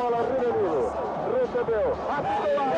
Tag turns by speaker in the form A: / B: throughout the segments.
A: bola, Rivelino. Recebeu. Apitou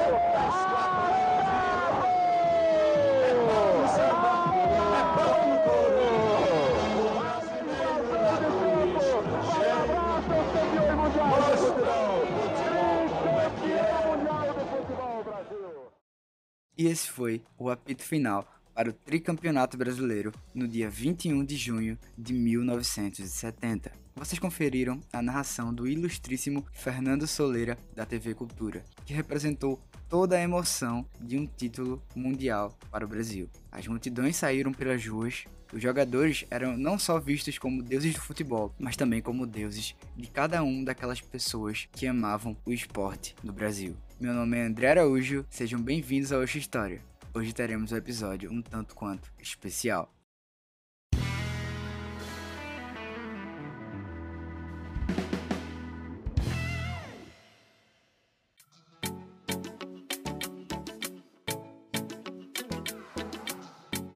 B: E esse foi o apito final para o tricampeonato brasileiro no dia 21 de junho de 1970. Vocês conferiram a narração do ilustríssimo Fernando Soleira da TV Cultura, que representou toda a emoção de um título mundial para o Brasil. As multidões saíram pelas ruas, os jogadores eram não só vistos como deuses do futebol, mas também como deuses de cada um daquelas pessoas que amavam o esporte no Brasil. Meu nome é André Araújo, sejam bem-vindos ao Oxa História. Hoje teremos um episódio um tanto quanto especial.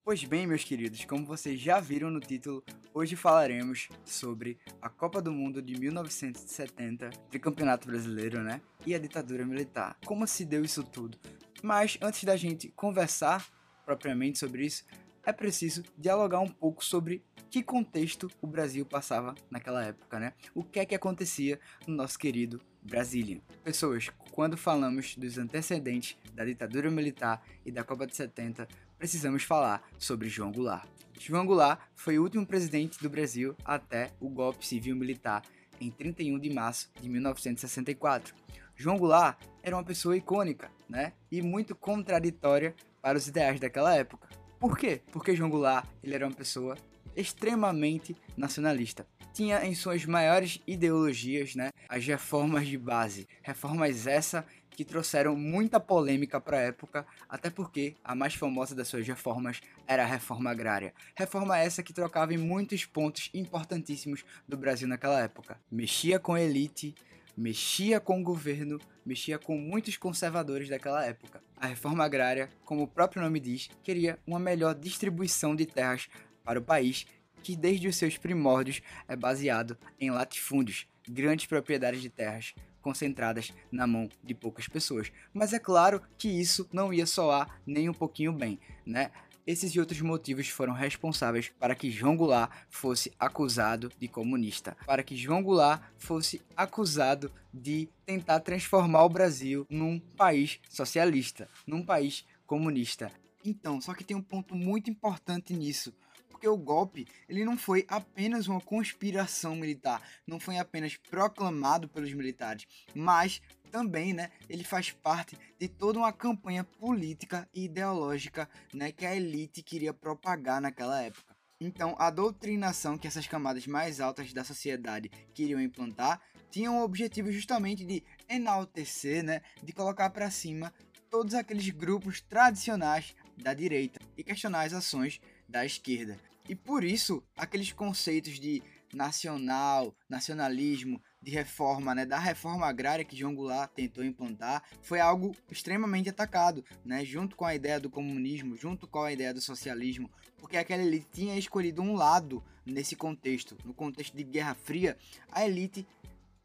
B: Pois bem, meus queridos, como vocês já viram no título, hoje falaremos sobre a Copa do Mundo de 1970, Campeonato brasileiro, né? E a ditadura militar. Como se deu isso tudo? Mas antes da gente conversar propriamente sobre isso, é preciso dialogar um pouco sobre que contexto o Brasil passava naquela época, né? O que é que acontecia no nosso querido Brasília. Pessoas, quando falamos dos antecedentes da ditadura militar e da Copa de 70, precisamos falar sobre João Goulart. João Goulart foi o último presidente do Brasil até o golpe civil-militar em 31 de março de 1964. João Goulart era uma pessoa icônica, né? E muito contraditória para os ideais daquela época. Por quê? Porque João Goulart ele era uma pessoa extremamente nacionalista. Tinha em suas maiores ideologias, né, as reformas de base. Reformas essa que trouxeram muita polêmica para a época, até porque a mais famosa das suas reformas era a reforma agrária. Reforma essa que trocava em muitos pontos importantíssimos do Brasil naquela época. Mexia com a elite, mexia com o governo, mexia com muitos conservadores daquela época. A reforma agrária, como o próprio nome diz, queria uma melhor distribuição de terras para o país, que desde os seus primórdios é baseado em latifúndios, grandes propriedades de terras concentradas na mão de poucas pessoas. Mas é claro que isso não ia soar nem um pouquinho bem, né? Esses e outros motivos foram responsáveis para que João Goulart fosse acusado de comunista, para que João Goulart fosse acusado de tentar transformar o Brasil num país socialista, num país comunista. Então, só que tem um ponto muito importante nisso porque o golpe ele não foi apenas uma conspiração militar, não foi apenas proclamado pelos militares, mas também, né, ele faz parte de toda uma campanha política e ideológica, né, que a elite queria propagar naquela época. Então, a doutrinação que essas camadas mais altas da sociedade queriam implantar tinha o objetivo justamente de enaltecer, né, de colocar para cima todos aqueles grupos tradicionais da direita e questionar as ações da esquerda. E por isso, aqueles conceitos de nacional, nacionalismo, de reforma, né, da reforma agrária que João Goulart tentou implantar, foi algo extremamente atacado, né, junto com a ideia do comunismo, junto com a ideia do socialismo, porque aquela elite tinha escolhido um lado nesse contexto, no contexto de Guerra Fria, a elite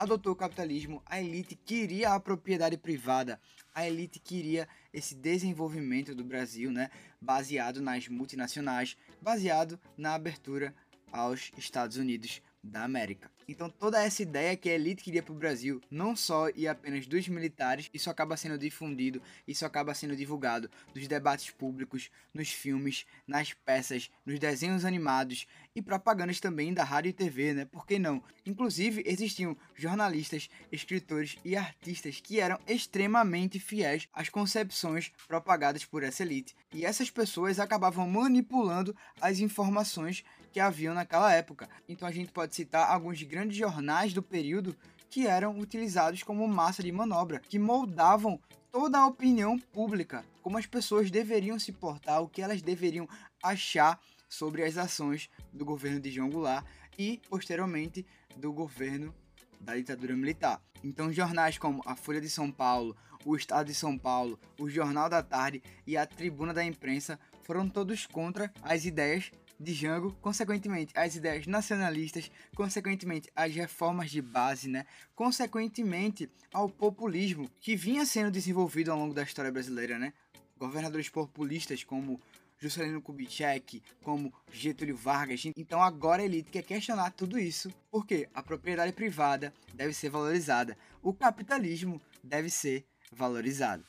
B: adotou o capitalismo, a elite queria a propriedade privada, a elite queria esse desenvolvimento do Brasil, né, baseado nas multinacionais, baseado na abertura aos Estados Unidos da América. Então toda essa ideia que a elite queria para o Brasil, não só e apenas dos militares, isso acaba sendo difundido, isso acaba sendo divulgado nos debates públicos, nos filmes, nas peças, nos desenhos animados e propagandas também da rádio e TV, né? Por que não? Inclusive existiam jornalistas, escritores e artistas que eram extremamente fiéis às concepções propagadas por essa elite. E essas pessoas acabavam manipulando as informações que haviam naquela época. Então a gente pode citar alguns grandes jornais do período que eram utilizados como massa de manobra, que moldavam toda a opinião pública, como as pessoas deveriam se portar, o que elas deveriam achar sobre as ações do governo de João Goulart e, posteriormente, do governo da ditadura militar. Então, jornais como a Folha de São Paulo, o Estado de São Paulo, o Jornal da Tarde e a Tribuna da Imprensa foram todos contra as ideias de Jango, consequentemente as ideias nacionalistas, consequentemente as reformas de base, né? consequentemente ao populismo que vinha sendo desenvolvido ao longo da história brasileira, né? Governadores populistas como Juscelino Kubitschek, como Getúlio Vargas. Então agora a elite quer questionar tudo isso, porque a propriedade privada deve ser valorizada, o capitalismo deve ser valorizado.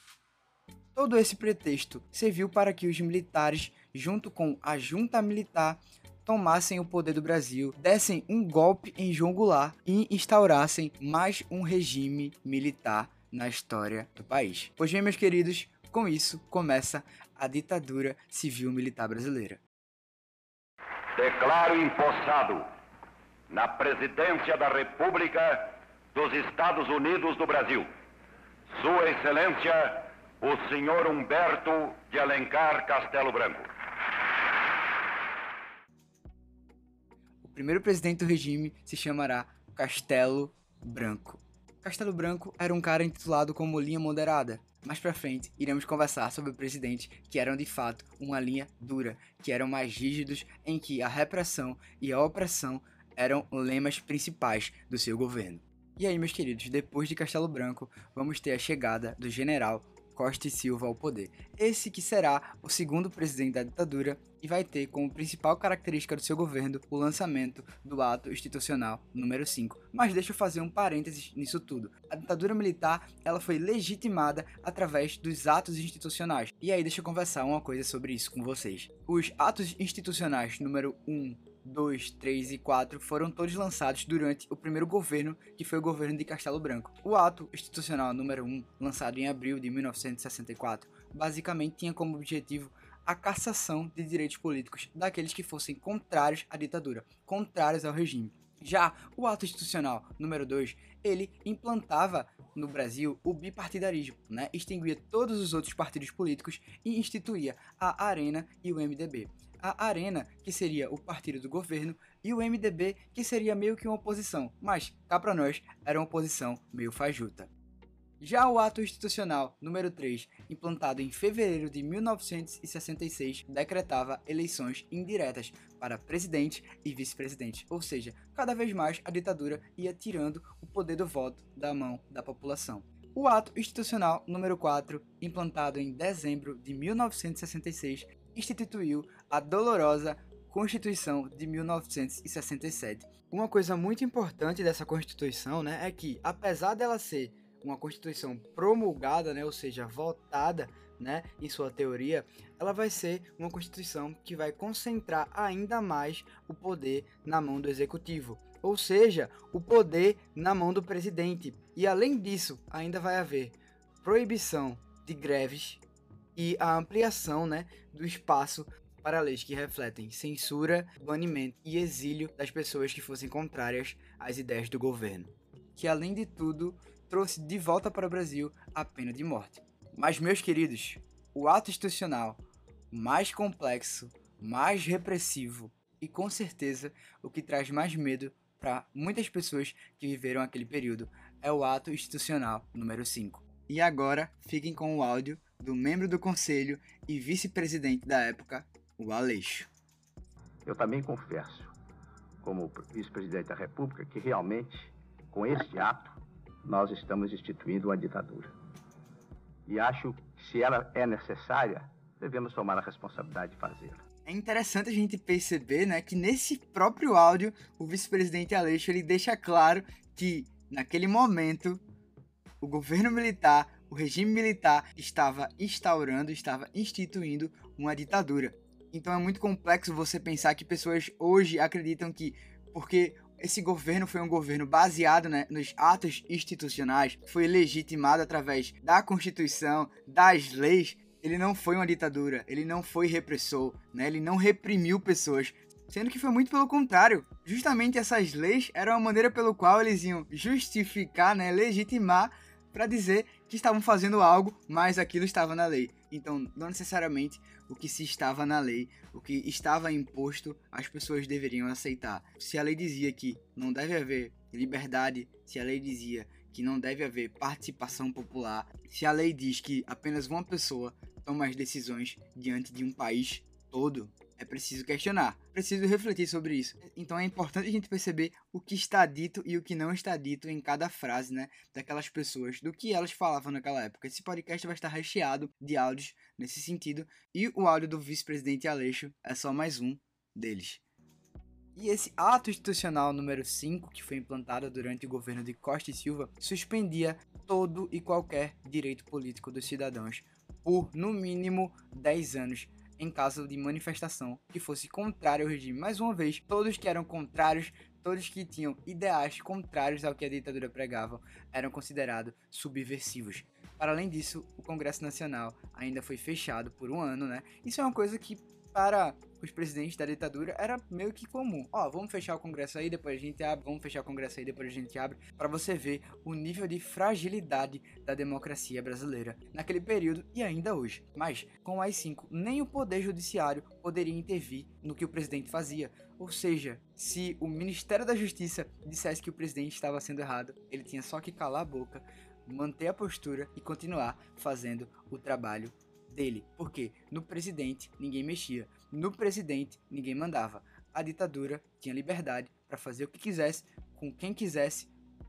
B: Todo esse pretexto serviu para que os militares, junto com a junta militar, tomassem o poder do Brasil, dessem um golpe em João Goulart e instaurassem mais um regime militar na história do país. Pois bem, meus queridos, com isso começa a ditadura civil-militar brasileira.
A: Declaro empossado na presidência da República dos Estados Unidos do Brasil, Sua Excelência, o senhor Humberto de Alencar Castelo Branco.
B: Primeiro presidente do regime se chamará Castelo Branco. Castelo Branco era um cara intitulado como linha moderada, mais pra frente, iremos conversar sobre presidentes que eram de fato uma linha dura, que eram mais rígidos, em que a repressão e a opressão eram lemas principais do seu governo. E aí, meus queridos, depois de Castelo Branco, vamos ter a chegada do general Costa e Silva ao poder. Esse que será o segundo presidente da ditadura e vai ter como principal característica do seu governo o lançamento do ato institucional número 5. Mas deixa eu fazer um parênteses nisso tudo. A ditadura militar, ela foi legitimada através dos atos institucionais. E aí deixa eu conversar uma coisa sobre isso com vocês. Os atos institucionais número 1, 2, 3 e 4 foram todos lançados durante o primeiro governo, que foi o governo de Castelo Branco. O ato institucional número 1, lançado em abril de 1964, basicamente tinha como objetivo a cassação de direitos políticos daqueles que fossem contrários à ditadura, contrários ao regime. Já o ato institucional número 2, ele implantava no Brasil o bipartidarismo, né? extinguia todos os outros partidos políticos e instituía a Arena e o MDB. A Arena, que seria o partido do governo, e o MDB, que seria meio que uma oposição, mas cá para nós era uma oposição meio fajuta. Já o ato institucional número 3, implantado em fevereiro de 1966, decretava eleições indiretas para presidente e vice-presidente, ou seja, cada vez mais a ditadura ia tirando o poder do voto da mão da população. O ato institucional número 4, implantado em dezembro de 1966, instituiu a dolorosa Constituição de 1967. Uma coisa muito importante dessa Constituição, né, é que apesar dela ser uma Constituição promulgada, né, ou seja, votada, né, em sua teoria, ela vai ser uma Constituição que vai concentrar ainda mais o poder na mão do executivo, ou seja, o poder na mão do presidente. E além disso, ainda vai haver proibição de greves e a ampliação, né, do espaço para leis que refletem censura, banimento e exílio das pessoas que fossem contrárias às ideias do governo. Que além de tudo, trouxe de volta para o Brasil a pena de morte. Mas, meus queridos, o ato institucional mais complexo, mais repressivo e com certeza o que traz mais medo para muitas pessoas que viveram aquele período é o ato institucional número 5. E agora fiquem com o áudio do membro do conselho e vice-presidente da época, o Aleixo.
C: Eu também confesso, como vice-presidente da República, que realmente, com este ato, nós estamos instituindo uma ditadura. E acho que, se ela é necessária, devemos tomar a responsabilidade de fazê-la.
B: É interessante a gente perceber né, que nesse próprio áudio, o vice-presidente Aleixo ele deixa claro que, naquele momento, o governo militar, o regime militar, estava instaurando, estava instituindo uma ditadura. Então é muito complexo você pensar que pessoas hoje acreditam que, porque esse governo foi um governo baseado né, nos atos institucionais, foi legitimado através da Constituição, das leis. Ele não foi uma ditadura, ele não foi repressor, né, ele não reprimiu pessoas, sendo que foi muito pelo contrário. Justamente essas leis eram a maneira pelo qual eles iam justificar, né, legitimar para dizer que estavam fazendo algo, mas aquilo estava na lei. Então, não necessariamente o que se estava na lei, o que estava imposto, as pessoas deveriam aceitar. Se a lei dizia que não deve haver liberdade, se a lei dizia que não deve haver participação popular, se a lei diz que apenas uma pessoa toma as decisões diante de um país todo, É preciso questionar, preciso refletir sobre isso. Então é importante a gente perceber o que está dito e o que não está dito em cada frase, né, daquelas pessoas, do que elas falavam naquela época. Esse podcast vai estar recheado de áudios nesse sentido, e o áudio do vice-presidente Aleixo é só mais um deles. E esse ato institucional número 5, que foi implantado durante o governo de Costa e Silva, suspendia todo e qualquer direito político dos cidadãos por, no mínimo, 10 anos, em caso de manifestação que fosse contrária ao regime. Mais uma vez, todos que eram contrários, todos que tinham ideais contrários ao que a ditadura pregava, eram considerados subversivos. Para além disso, o Congresso Nacional ainda foi fechado por um ano, né? Isso é uma coisa que para os presidentes da ditadura era meio que comum. Ó, vamos fechar o Congresso aí, depois a gente abre, vamos fechar o Congresso aí, depois a gente abre, para você ver o nível de fragilidade da democracia brasileira naquele período e ainda hoje. Mas, com o AI-5, nem o Poder Judiciário poderia intervir no que o presidente fazia. Ou seja, se o Ministério da Justiça dissesse que o presidente estava sendo errado, ele tinha só que calar a boca, manter a postura e continuar fazendo o trabalho dele, porque no presidente ninguém mexia, no presidente ninguém mandava. A ditadura tinha liberdade para fazer o que quisesse, com quem quisesse,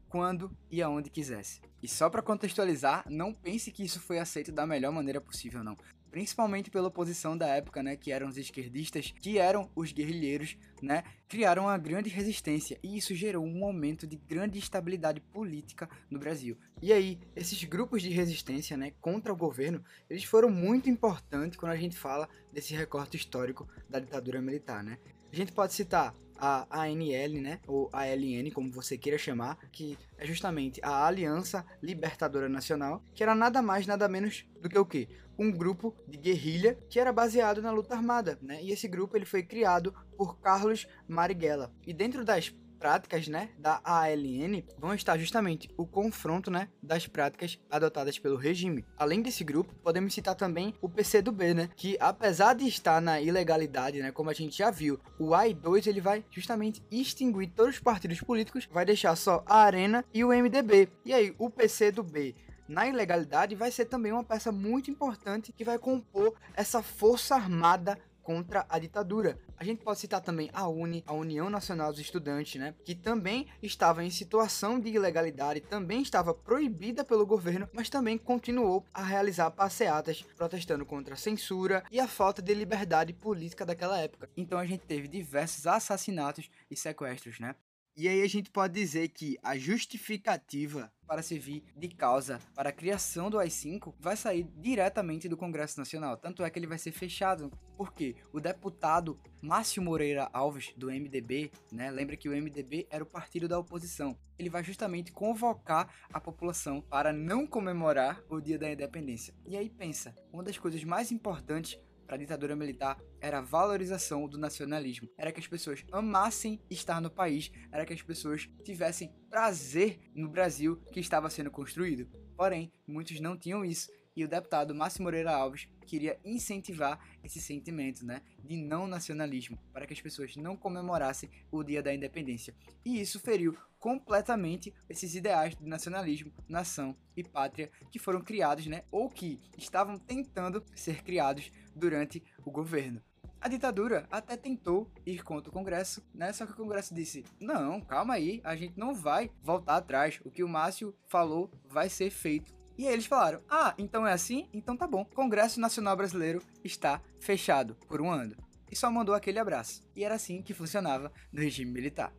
B: quando e aonde quisesse. E só para contextualizar, não pense que isso foi aceito da melhor maneira possível, não principalmente pela oposição da época, né, que eram os esquerdistas, que eram os guerrilheiros, né, criaram uma grande resistência e isso gerou um momento de grande instabilidade política no Brasil. E aí, esses grupos de resistência, né, contra o governo, eles foram muito importantes quando a gente fala desse recorte histórico da ditadura militar, né? A gente pode citar a ANL, né, ou ALN, como você queira chamar, que é justamente a Aliança Libertadora Nacional, que era nada mais, nada menos do que o quê? Um grupo de guerrilha que era baseado na luta armada, né? E esse grupo ele foi criado por Carlos Marighella. E dentro das práticas, né, da ALN vão estar justamente o confronto, né, das práticas adotadas pelo regime. Além desse grupo, podemos citar também o PCdoB, né, que apesar de estar na ilegalidade, né, como a gente já viu, o AI2 ele vai justamente extinguir todos os partidos políticos, vai deixar só a Arena e o MDB. E aí, o PCdoB na ilegalidade vai ser também uma peça muito importante que vai compor essa força armada contra a ditadura. A gente pode citar também a UNE, a União Nacional dos Estudantes, né, que também estava em situação de ilegalidade, também estava proibida pelo governo, mas também continuou a realizar passeatas protestando contra a censura e a falta de liberdade política daquela época. Então a gente teve diversos assassinatos e sequestros, né? E aí a gente pode dizer que a justificativa para servir de causa para a criação do AI-5 vai sair diretamente do Congresso Nacional. Tanto é que ele vai ser fechado, porque o deputado Márcio Moreira Alves, do MDB, né, lembra que o MDB era o partido da oposição, ele vai justamente convocar a população para não comemorar o dia da independência. E aí pensa, uma das coisas mais importantes para a ditadura militar era a valorização do nacionalismo, era que as pessoas amassem estar no país, era que as pessoas tivessem prazer no Brasil que estava sendo construído. Porém, muitos não tinham isso e o deputado Márcio Moreira Alves queria incentivar esse sentimento, né, de não nacionalismo, para que as pessoas não comemorassem o Dia da Independência. E isso feriu completamente esses ideais de nacionalismo, nação e pátria que foram criados, né, ou que estavam tentando ser criados durante o governo. A ditadura até tentou ir contra o Congresso, né? Só que o Congresso disse: não, calma aí, a gente não vai voltar atrás. O que o Márcio falou vai ser feito. E aí eles falaram: ah, então é assim? Então tá bom. Congresso Nacional Brasileiro está fechado por um ano. E só mandou aquele abraço. E era assim que funcionava no regime militar.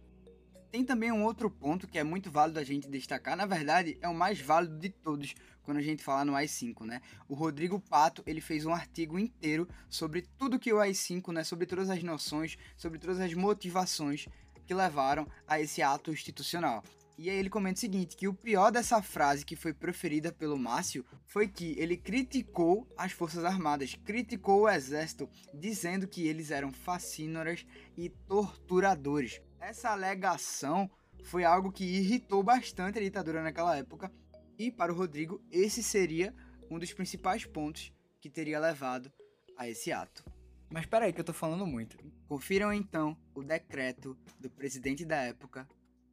B: Tem também um outro ponto que é muito válido a gente destacar, na verdade é o mais válido de todos quando a gente fala no AI-5, né? O Rodrigo Pato, ele fez um artigo inteiro sobre tudo que o AI-5, né, sobre todas as noções, sobre todas as motivações que levaram a esse ato institucional. E aí ele comenta o seguinte, que o pior dessa frase que foi proferida pelo Márcio foi que ele criticou as Forças Armadas, criticou o Exército, dizendo que eles eram fascínoras e torturadores. Essa alegação foi algo que irritou bastante a ditadura naquela época, e para o Rodrigo, esse seria um dos principais pontos que teria levado a esse ato. Mas espera aí que eu tô falando muito. Confiram então o decreto do presidente da época,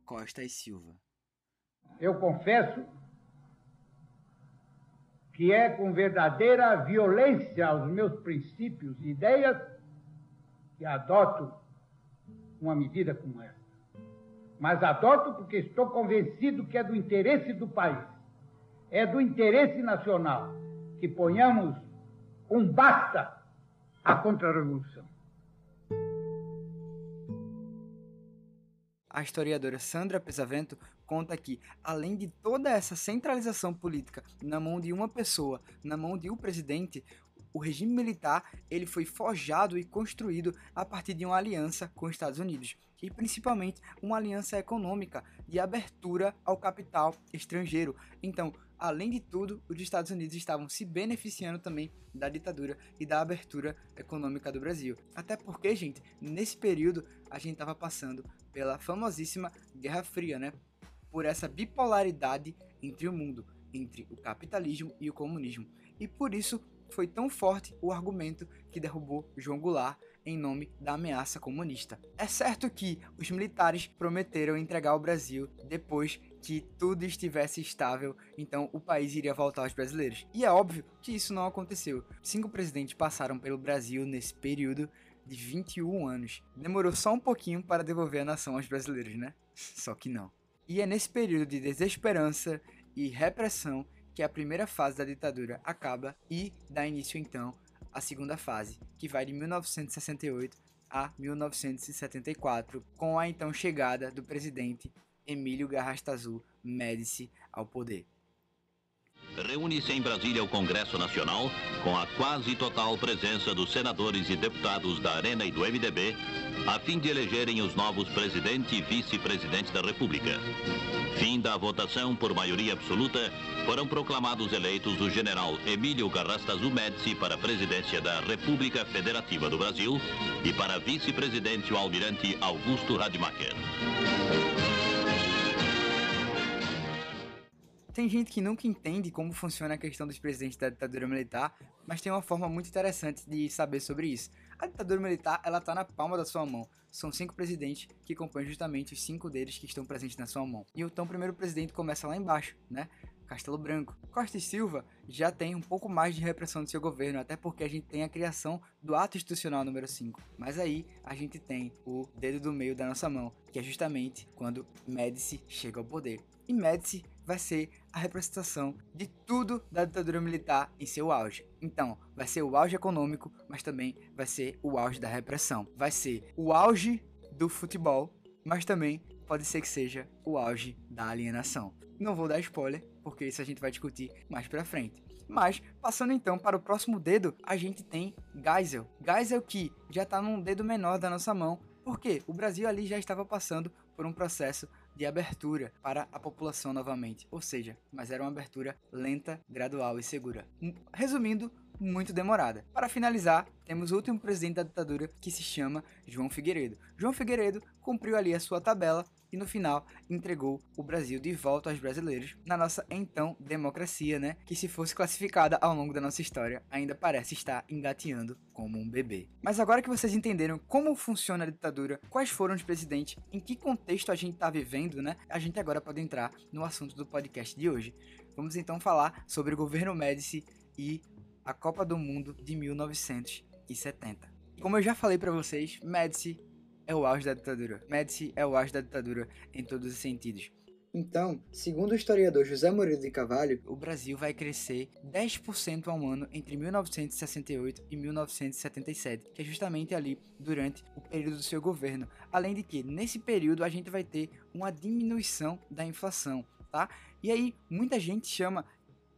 B: Costa e Silva.
D: Eu confesso que é com verdadeira violência aos meus princípios e ideias que adoto uma medida como essa. Mas adoto porque estou convencido que é do interesse do país, é do interesse nacional que ponhamos um basta à contra-revolução.
B: A historiadora Sandra Pesavento conta que, além de toda essa centralização política na mão de uma pessoa, na mão de um presidente, o regime militar ele foi forjado e construído a partir de uma aliança com os Estados Unidos e principalmente uma aliança econômica de abertura ao capital estrangeiro. Então, além de tudo, os Estados Unidos estavam se beneficiando também da ditadura e da abertura econômica do Brasil. Até porque, gente, nesse período a gente estava passando pela famosíssima Guerra Fria, né? Por essa bipolaridade entre o mundo, entre o capitalismo e o comunismo. E por isso foi tão forte o argumento que derrubou João Goulart em nome da ameaça comunista. É certo que os militares prometeram entregar o Brasil depois que tudo estivesse estável, então o país iria voltar aos brasileiros. E é óbvio que isso não aconteceu. Cinco presidentes passaram pelo Brasil nesse período de 21 anos. Demorou só um pouquinho para devolver a nação aos brasileiros, né? Só que não. E é nesse período de desesperança e repressão que a primeira fase da ditadura acaba e dá início então à segunda fase, que vai de 1968 a 1974, com a então chegada do presidente Emílio Garrastazu Médici ao poder.
E: Reúne-se em Brasília o Congresso Nacional, com a quase total presença dos senadores e deputados da Arena e do MDB, a fim de elegerem os novos presidente e vice-presidente da República. Fim da votação por maioria absoluta, foram proclamados eleitos o general Emílio Garrastazu Médici para a presidência da República Federativa do Brasil e para vice-presidente o almirante Augusto Rademacher.
B: Tem gente que nunca entende como funciona a questão dos presidentes da ditadura militar, mas tem uma forma muito interessante de saber sobre isso. A ditadura militar, ela tá na palma da sua mão. São cinco presidentes que compõem justamente os cinco deles que estão presentes na sua mão. E então o primeiro presidente começa lá embaixo, né? Castelo Branco. Costa e Silva já tem um pouco mais de repressão do seu governo, até porque a gente tem a criação do ato institucional número 5. Mas aí a gente tem o dedo do meio da nossa mão, que é justamente quando Médici chega ao poder. E Médici vai ser a representação de tudo da ditadura militar em seu auge. Então, vai ser o auge econômico, mas também vai ser o auge da repressão. Vai ser o auge do futebol, mas também pode ser que seja o auge da alienação. Não vou dar spoiler, porque isso a gente vai discutir mais pra frente. Mas, passando então para o próximo dedo, a gente tem Geisel. Geisel que já está num dedo menor da nossa mão, porque o Brasil ali já estava passando por um processo de abertura para a população novamente, ou seja, mas era uma abertura lenta, gradual e segura. Resumindo, muito demorada. Para finalizar, temos o último presidente da ditadura que se chama João Figueiredo. João Figueiredo cumpriu ali a sua tabela e no final entregou o Brasil de volta aos brasileiros na nossa então democracia, né? Que se fosse classificada ao longo da nossa história, ainda parece estar engateando como um bebê. Mas agora que vocês entenderam como funciona a ditadura, quais foram os presidentes, em que contexto a gente está vivendo, né? A gente agora pode entrar no assunto do podcast de hoje. Vamos então falar sobre o governo Médici e a Copa do Mundo de 1970. Como eu já falei para vocês, Médici é o auge da ditadura. Médici é o auge da ditadura em todos os sentidos. Então, segundo o historiador José Murilo de Carvalho, o Brasil vai crescer 10% ao ano entre 1968 e 1977, que é justamente ali durante o período do seu governo. Além de que, nesse período, a gente vai ter uma diminuição da inflação, tá? E aí, muita gente chama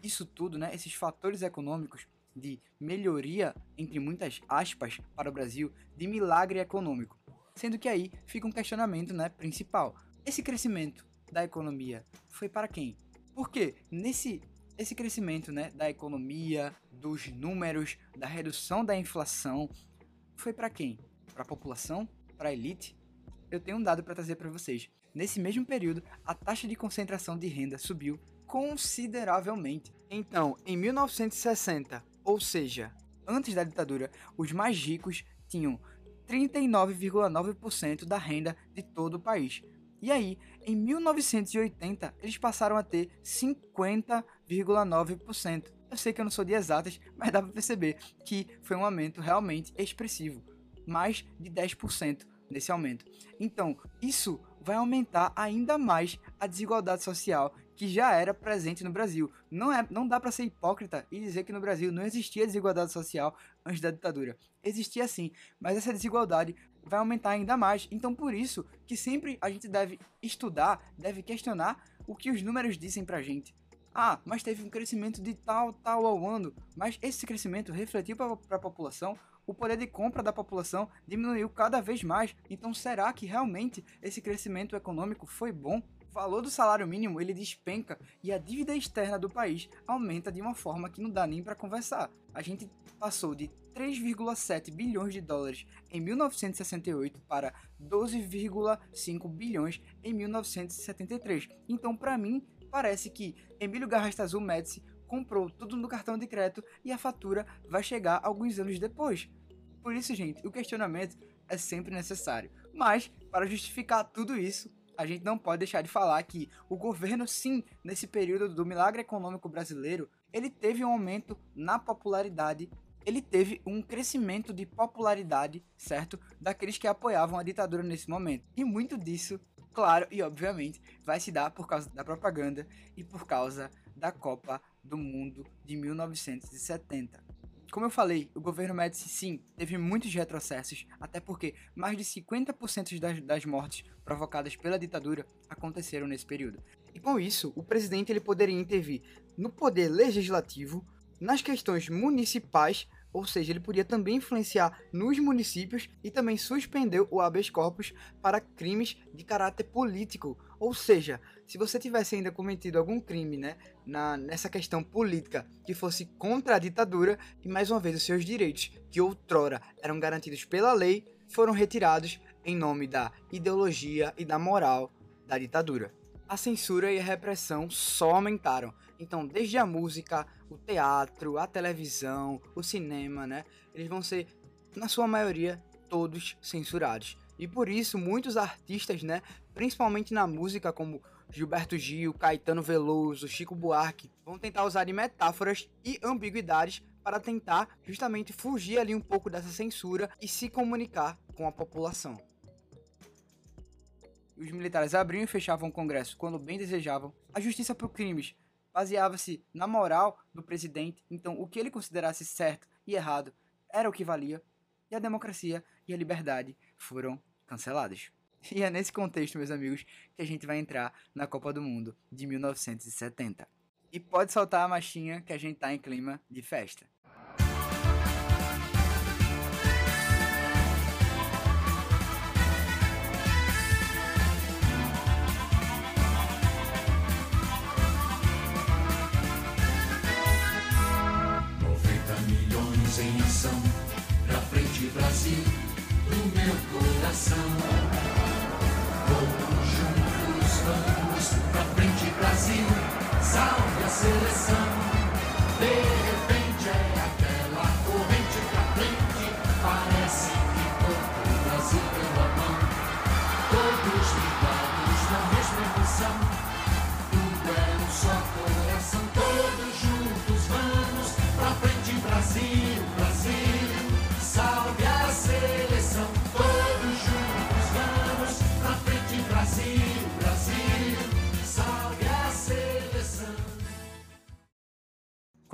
B: isso tudo, né, esses fatores econômicos de melhoria, entre muitas aspas, para o Brasil, de milagre econômico. Sendo que aí fica um questionamento né, principal. Esse crescimento da economia foi para quem? Porque nesse esse crescimento né, da economia, dos números, da redução da inflação, foi para quem? Para a população? Para a elite? Eu tenho um dado para trazer para vocês. Nesse mesmo período, a taxa de concentração de renda subiu consideravelmente. Então, em 1960, ou seja, antes da ditadura, os mais ricos tinham 39,9% da renda de todo o país. E aí, em 1980, eles passaram a ter 50,9%. Eu sei que eu não sou de exatas, mas dá para perceber que foi um aumento realmente expressivo. mais de 10% nesse aumento. Então, isso vai aumentar ainda mais a desigualdade social que já era presente no Brasil. Não, é, não dá para ser hipócrita e dizer que no Brasil não existia desigualdade social antes da ditadura. Existia sim, mas essa desigualdade vai aumentar ainda mais. Então, por isso que sempre a gente deve estudar, deve questionar o que os números dizem pra gente. Ah, mas teve um crescimento de tal, tal ao ano, mas esse crescimento refletiu para a população o poder de compra da população diminuiu cada vez mais. Então, será que realmente esse crescimento econômico foi bom? O valor do salário mínimo ele despenca e a dívida externa do país aumenta de uma forma que não dá nem para conversar. A gente passou de 3,7 bilhões de dólares em 1968 para 12,5 bilhões em 1973. Então, para mim, parece que Emílio Garrastazu Médici comprou tudo no cartão de crédito e a fatura vai chegar alguns anos depois. Por isso, gente, o questionamento é sempre necessário. Mas, para justificar tudo isso, a gente não pode deixar de falar que o governo, sim, nesse período do milagre econômico brasileiro, ele teve um aumento na popularidade, ele teve um crescimento de popularidade, certo? Daqueles que apoiavam a ditadura nesse momento. E muito disso, claro e obviamente, vai se dar por causa da propaganda e por causa da Copa do Mundo de 1970. Como eu falei, o governo Médici sim teve muitos retrocessos, até porque mais de 50% das, das mortes provocadas pela ditadura aconteceram nesse período. E com isso, o presidente ele poderia intervir no poder legislativo, nas questões municipais ou seja, ele podia também influenciar nos municípios e também suspender o habeas corpus para crimes de caráter político. Ou seja, se você tivesse ainda cometido algum crime, né, na, nessa questão política que fosse contra a ditadura, e mais uma vez os seus direitos, que outrora eram garantidos pela lei, foram retirados em nome da ideologia e da moral da ditadura a censura e a repressão só aumentaram. Então, desde a música, o teatro, a televisão, o cinema, né? Eles vão ser, na sua maioria, todos censurados. E por isso, muitos artistas, né? Principalmente na música, como Gilberto Gil, Caetano Veloso, Chico Buarque, vão tentar usar metáforas e ambiguidades para tentar justamente fugir ali um pouco dessa censura e se comunicar com a população. Os militares abriam e fechavam o Congresso quando bem desejavam. A justiça por crimes baseava-se na moral do presidente, então o que ele considerasse certo e errado era o que valia, e a democracia e a liberdade foram canceladas. E é nesse contexto, meus amigos, que a gente vai entrar na Copa do Mundo de 1970. E pode soltar a machinha que a gente tá em clima de festa.
F: 90 milhões em ação, pra frente Brasil, do meu coração. Pra frente Brasil, salve a seleção. De repente é aquela corrente pra frente, parece que todo o Brasil deu a mão. Todos ligados na mesma emoção, tudo é um só coração. Todos juntos vamos, pra frente Brasil,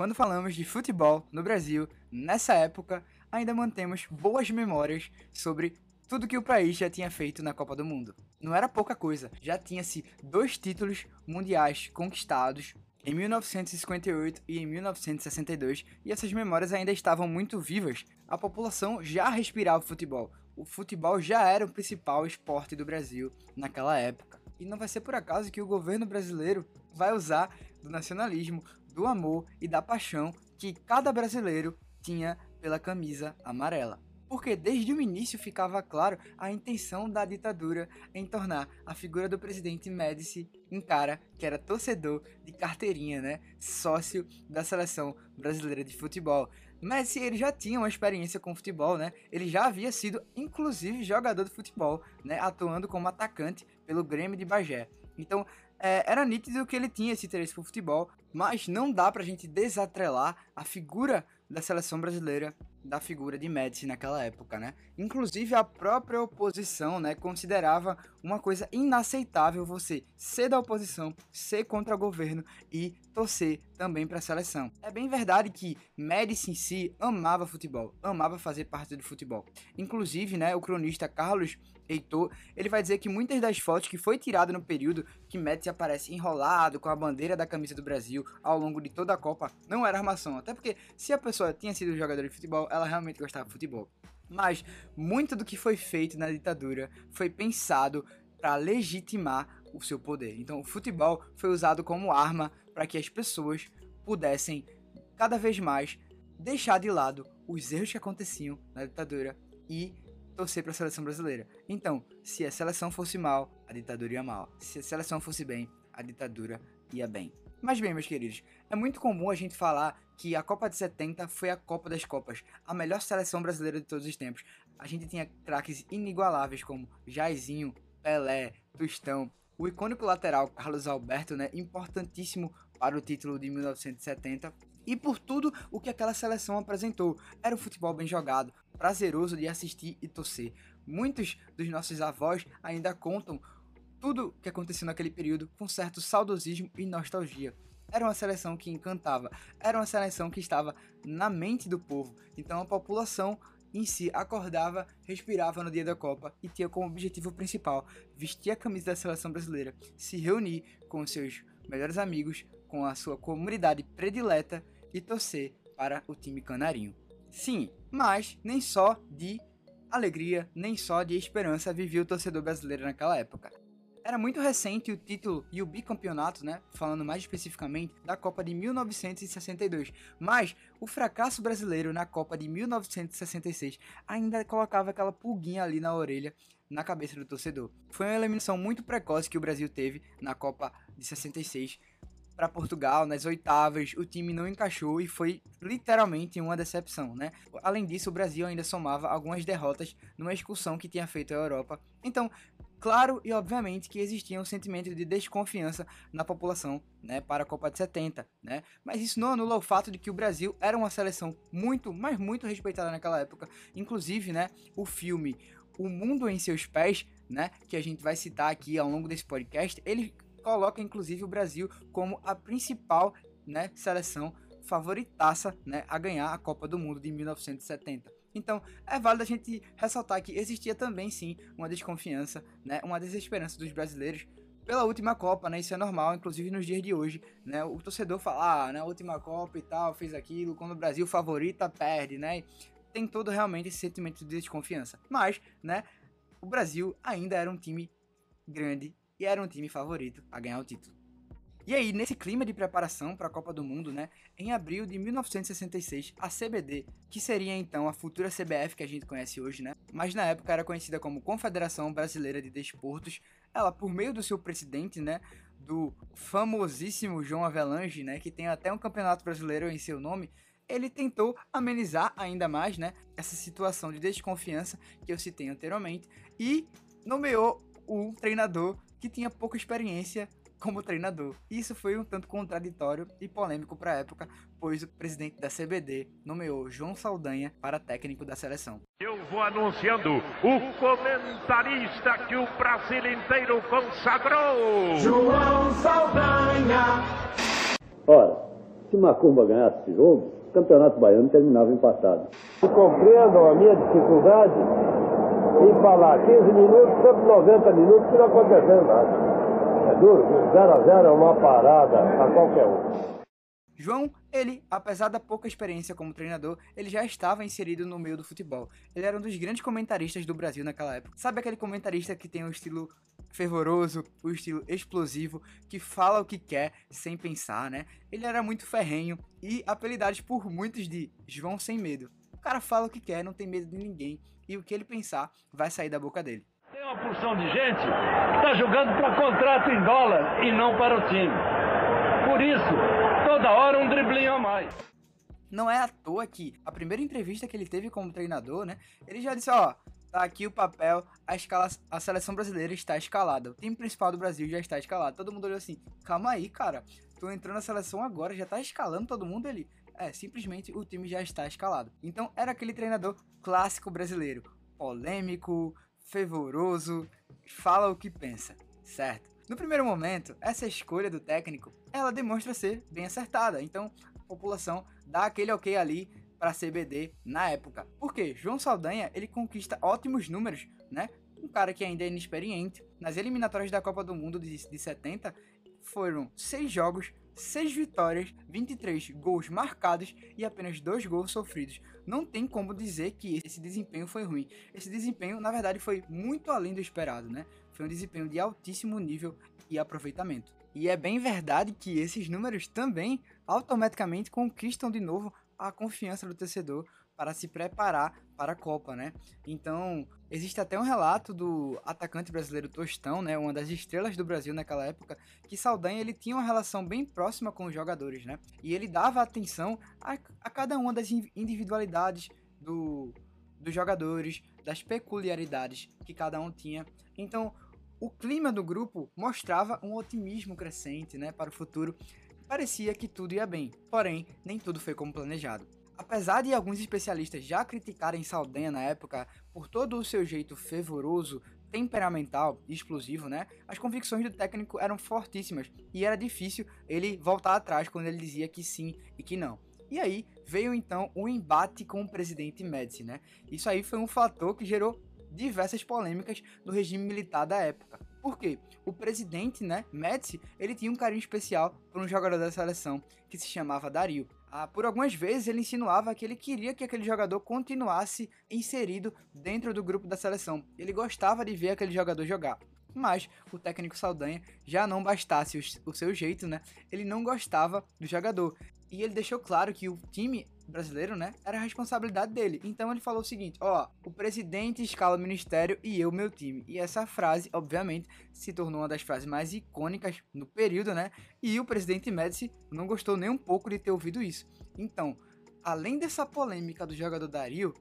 B: Quando falamos de futebol no Brasil, nessa época, ainda mantemos boas memórias sobre tudo que o país já tinha feito na Copa do Mundo. Não era pouca coisa, já tinha-se dois títulos mundiais conquistados em 1958 e em 1962, e essas memórias ainda estavam muito vivas. A população já respirava futebol. O futebol já era o principal esporte do Brasil naquela época. E não vai ser por acaso que o governo brasileiro vai usar do nacionalismo, do amor e da paixão que cada brasileiro tinha pela camisa amarela. Porque desde o início ficava claro a intenção da ditadura em tornar a figura do presidente Médici um cara que era torcedor de carteirinha, né? Sócio da seleção brasileira de futebol. Messi ele já tinha uma experiência com futebol, né? Ele já havia sido, inclusive, jogador de futebol, né? Atuando como atacante pelo Grêmio de Bagé. Então, é, era nítido que ele tinha esse interesse por futebol, mas não dá pra gente desatrelar a figura da seleção brasileira da figura de Médici naquela época, né? Inclusive a própria oposição, né, considerava uma coisa inaceitável você ser da oposição, ser contra o governo e torcer também para a seleção. É bem verdade que Médici em si amava futebol, amava fazer parte do futebol. Inclusive, né, o cronista Carlos Heitor, ele vai dizer que muitas das fotos que foi tirada no período que Médici aparece enrolado com a bandeira da camisa do Brasil ao longo de toda a Copa não era armação, até porque se a pessoa tinha sido jogador de futebol, ela realmente gostava de futebol. Mas muito do que foi feito na ditadura foi pensado para legitimar o seu poder. Então, o futebol foi usado como arma para que as pessoas pudessem cada vez mais deixar de lado os erros que aconteciam na ditadura e torcer para a seleção brasileira. Então, se a seleção fosse mal, a ditadura ia mal. Se a seleção fosse bem, a ditadura ia bem. Mas bem, meus queridos, é muito comum a gente falar que a Copa de 70 foi a Copa das Copas, a melhor seleção brasileira de todos os tempos. A gente tinha craques inigualáveis como Jairzinho, Pelé, Tostão, o icônico lateral Carlos Alberto, né, importantíssimo para o título de 1970, e por tudo o que aquela seleção apresentou. Era um futebol bem jogado, prazeroso de assistir e torcer. Muitos dos nossos avós ainda contam tudo que aconteceu naquele período com certo saudosismo e nostalgia. Era uma seleção que encantava, era uma seleção que estava na mente do povo. Então a população em si acordava, respirava no dia da Copa e tinha como objetivo principal vestir a camisa da seleção brasileira, se reunir com seus melhores amigos, com a sua comunidade predileta e torcer para o time canarinho. Sim, mas nem só de alegria, nem só de esperança vivia o torcedor brasileiro naquela época. Era muito recente o título e o bicampeonato, né, falando mais especificamente, da Copa de 1962, mas o fracasso brasileiro na Copa de 1966 ainda colocava aquela pulguinha ali na orelha, na cabeça do torcedor. Foi uma eliminação muito precoce que o Brasil teve na Copa de 66 para Portugal nas oitavas, o time não encaixou e foi literalmente uma decepção, né? Além disso, o Brasil ainda somava algumas derrotas numa excursão que tinha feito a Europa. Então, Claro e obviamente que existia um sentimento de desconfiança na população né, para a Copa de 70, né? mas isso não anula o fato de que o Brasil era uma seleção muito, mas muito respeitada naquela época. Inclusive, né, o filme O Mundo em Seus Pés, né, que a gente vai citar aqui ao longo desse podcast, ele coloca inclusive o Brasil como a principal né, seleção favoritaça né, a ganhar a Copa do Mundo de 1970. Então, é válido a gente ressaltar que existia também sim uma desconfiança, né, uma desesperança dos brasileiros pela última Copa, né? Isso é normal, inclusive nos dias de hoje, né? O torcedor fala, ah, né, última Copa e tal, fez aquilo, quando o Brasil favorita perde, né? Tem todo realmente esse sentimento de desconfiança. Mas, né, o Brasil ainda era um time grande e era um time favorito a ganhar o título. E aí, nesse clima de preparação para a Copa do Mundo, né, em abril de 1966, a CBD, que seria então a futura CBF que a gente conhece hoje, né, mas na época era conhecida como Confederação Brasileira de Desportos, ela por meio do seu presidente, né, do famosíssimo João Avelange, né, que tem até um campeonato brasileiro em seu nome, ele tentou amenizar ainda mais, né, essa situação de desconfiança que eu citei anteriormente e nomeou um treinador que tinha pouca experiência como treinador. Isso foi um tanto contraditório e polêmico para a época, pois o presidente da CBD nomeou João Saldanha para técnico da seleção.
G: Eu vou anunciando o comentarista que o Brasil inteiro consagrou.
F: João Saldanha.
H: Ora, se Macumba ganhasse esse jogo, o Campeonato Baiano terminava empatado.
I: Compreendam a minha dificuldade em falar 15 minutos sobre 90 minutos que não aconteceu nada. É duro, 0 a 0 é uma parada a qualquer um.
B: João, ele, apesar da pouca experiência como treinador, ele já estava inserido no meio do futebol. Ele era um dos grandes comentaristas do Brasil naquela época. Sabe aquele comentarista que tem um estilo fervoroso, o um estilo explosivo, que fala o que quer sem pensar, né? Ele era muito ferrenho e apelidado por muitos de João sem medo. O cara fala o que quer, não tem medo de ninguém e o que ele pensar vai sair da boca dele.
G: Tem uma porção de gente que está jogando para contrato em dólar e não para o time. Por isso, toda hora um driblinho a mais.
B: Não é à toa que a primeira entrevista que ele teve como treinador, né? Ele já disse, ó, tá aqui o papel, a, escala, a seleção brasileira está escalada. O time principal do Brasil já está escalado. Todo mundo olhou assim, calma aí, cara. Tô entrando na seleção agora, já tá escalando todo mundo. Ele, É, simplesmente o time já está escalado. Então era aquele treinador clássico brasileiro, polêmico, fervoroso, fala o que pensa, certo? No primeiro momento, essa escolha do técnico, ela demonstra ser bem acertada. Então, a população dá aquele ok ali para CBD na época. Porque João Saldanha, ele conquista ótimos números, né? Um cara que ainda é inexperiente. Nas eliminatórias da Copa do Mundo de, de 70, foram seis jogos, seis vitórias, 23 gols marcados e apenas dois gols sofridos. Não tem como dizer que esse desempenho foi ruim. Esse desempenho, na verdade, foi muito além do esperado, né? Foi um desempenho de altíssimo nível e aproveitamento. E é bem verdade que esses números também automaticamente conquistam de novo a confiança do torcedor para se preparar para a Copa, né? Então, existe até um relato do atacante brasileiro Tostão, né, uma das estrelas do Brasil naquela época, que Saldanha ele tinha uma relação bem próxima com os jogadores, né? E ele dava atenção a, a cada uma das individualidades do, dos jogadores, das peculiaridades que cada um tinha. Então, o clima do grupo mostrava um otimismo crescente, né, para o futuro. Parecia que tudo ia bem, porém, nem tudo foi como planejado. Apesar de alguns especialistas já criticarem Saldanha na época por todo o seu jeito fervoroso, temperamental e explosivo, né? As convicções do técnico eram fortíssimas e era difícil ele voltar atrás quando ele dizia que sim e que não. E aí veio então o embate com o presidente Médici, né? Isso aí foi um fator que gerou diversas polêmicas no regime militar da época. Por quê? O presidente, né, Médici, ele tinha um carinho especial por um jogador da seleção que se chamava Dario. Ah, por algumas vezes ele insinuava que ele queria que aquele jogador continuasse inserido dentro do grupo da seleção. Ele gostava de ver aquele jogador jogar. Mas o técnico Saldanha já não bastasse o, o seu jeito, né? Ele não gostava do jogador. E ele deixou claro que o time brasileiro, né, era a responsabilidade dele. Então ele falou o seguinte: ó, o presidente escala o ministério e eu meu time. E essa frase, obviamente, se tornou uma das frases mais icônicas no período, né? E o presidente Médici não gostou nem um pouco de ter ouvido isso. Então, além dessa polêmica do jogador Dario,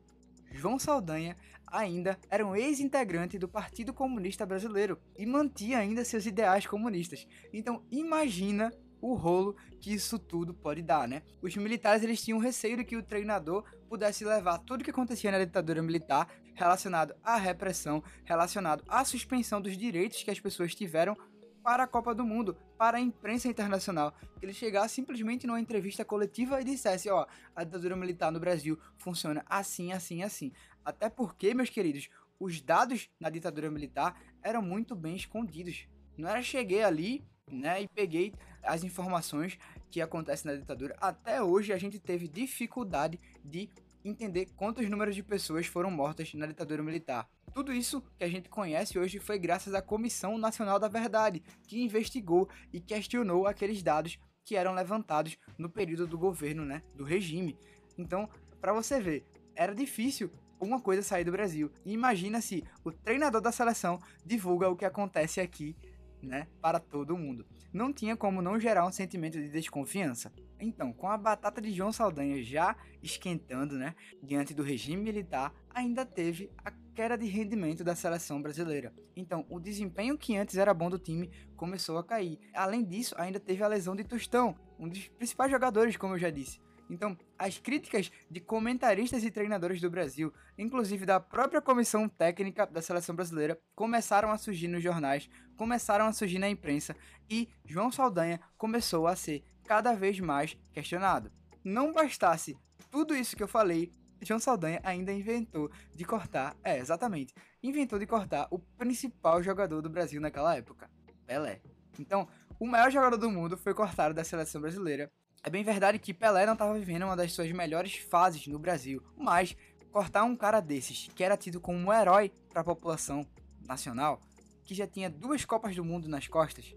B: João Saldanha ainda era um ex-integrante do Partido Comunista Brasileiro e mantinha ainda seus ideais comunistas. Então, imagina o rolo que isso tudo pode dar, né? Os militares eles tinham receio de que o treinador pudesse levar tudo que acontecia na ditadura militar relacionado à repressão, relacionado à suspensão dos direitos que as pessoas tiveram para a Copa do Mundo, para a imprensa internacional, que ele chegasse simplesmente numa entrevista coletiva e dissesse, ó, a ditadura militar no Brasil funciona assim, assim, assim. Até porque, meus queridos, os dados na ditadura militar eram muito bem escondidos. Não era cheguei ali, né, e peguei as informações que acontecem na ditadura. Até hoje a gente teve dificuldade de entender quantos números de pessoas foram mortas na ditadura militar. Tudo isso que a gente conhece hoje foi graças à Comissão Nacional da Verdade, que investigou e questionou aqueles dados que eram levantados no período do governo, né, do regime. Então, para você ver, era difícil uma coisa sair do Brasil. Imagina se o treinador da seleção divulga o que acontece aqui né, para todo mundo. Não tinha como não gerar um sentimento de desconfiança. Então, com a batata de João Saldanha já esquentando, né, diante do regime militar, ainda teve a queda de rendimento da seleção brasileira. Então, o desempenho que antes era bom do time começou a cair. Além disso, ainda teve a lesão de Tostão, um dos principais jogadores, como eu já disse. Então, as críticas de comentaristas e treinadores do Brasil, inclusive da própria comissão técnica da seleção brasileira, começaram a surgir nos jornais, começaram a surgir na imprensa e João Saldanha começou a ser cada vez mais questionado. Não bastasse tudo isso que eu falei, João Saldanha ainda inventou de cortar, é, exatamente, inventou de cortar o principal jogador do Brasil naquela época, Pelé. Então, o maior jogador do mundo foi cortado da seleção brasileira é bem verdade que Pelé não estava vivendo uma das suas melhores fases no Brasil, mas cortar um cara desses, que era tido como um herói para a população nacional, que já tinha duas Copas do Mundo nas costas,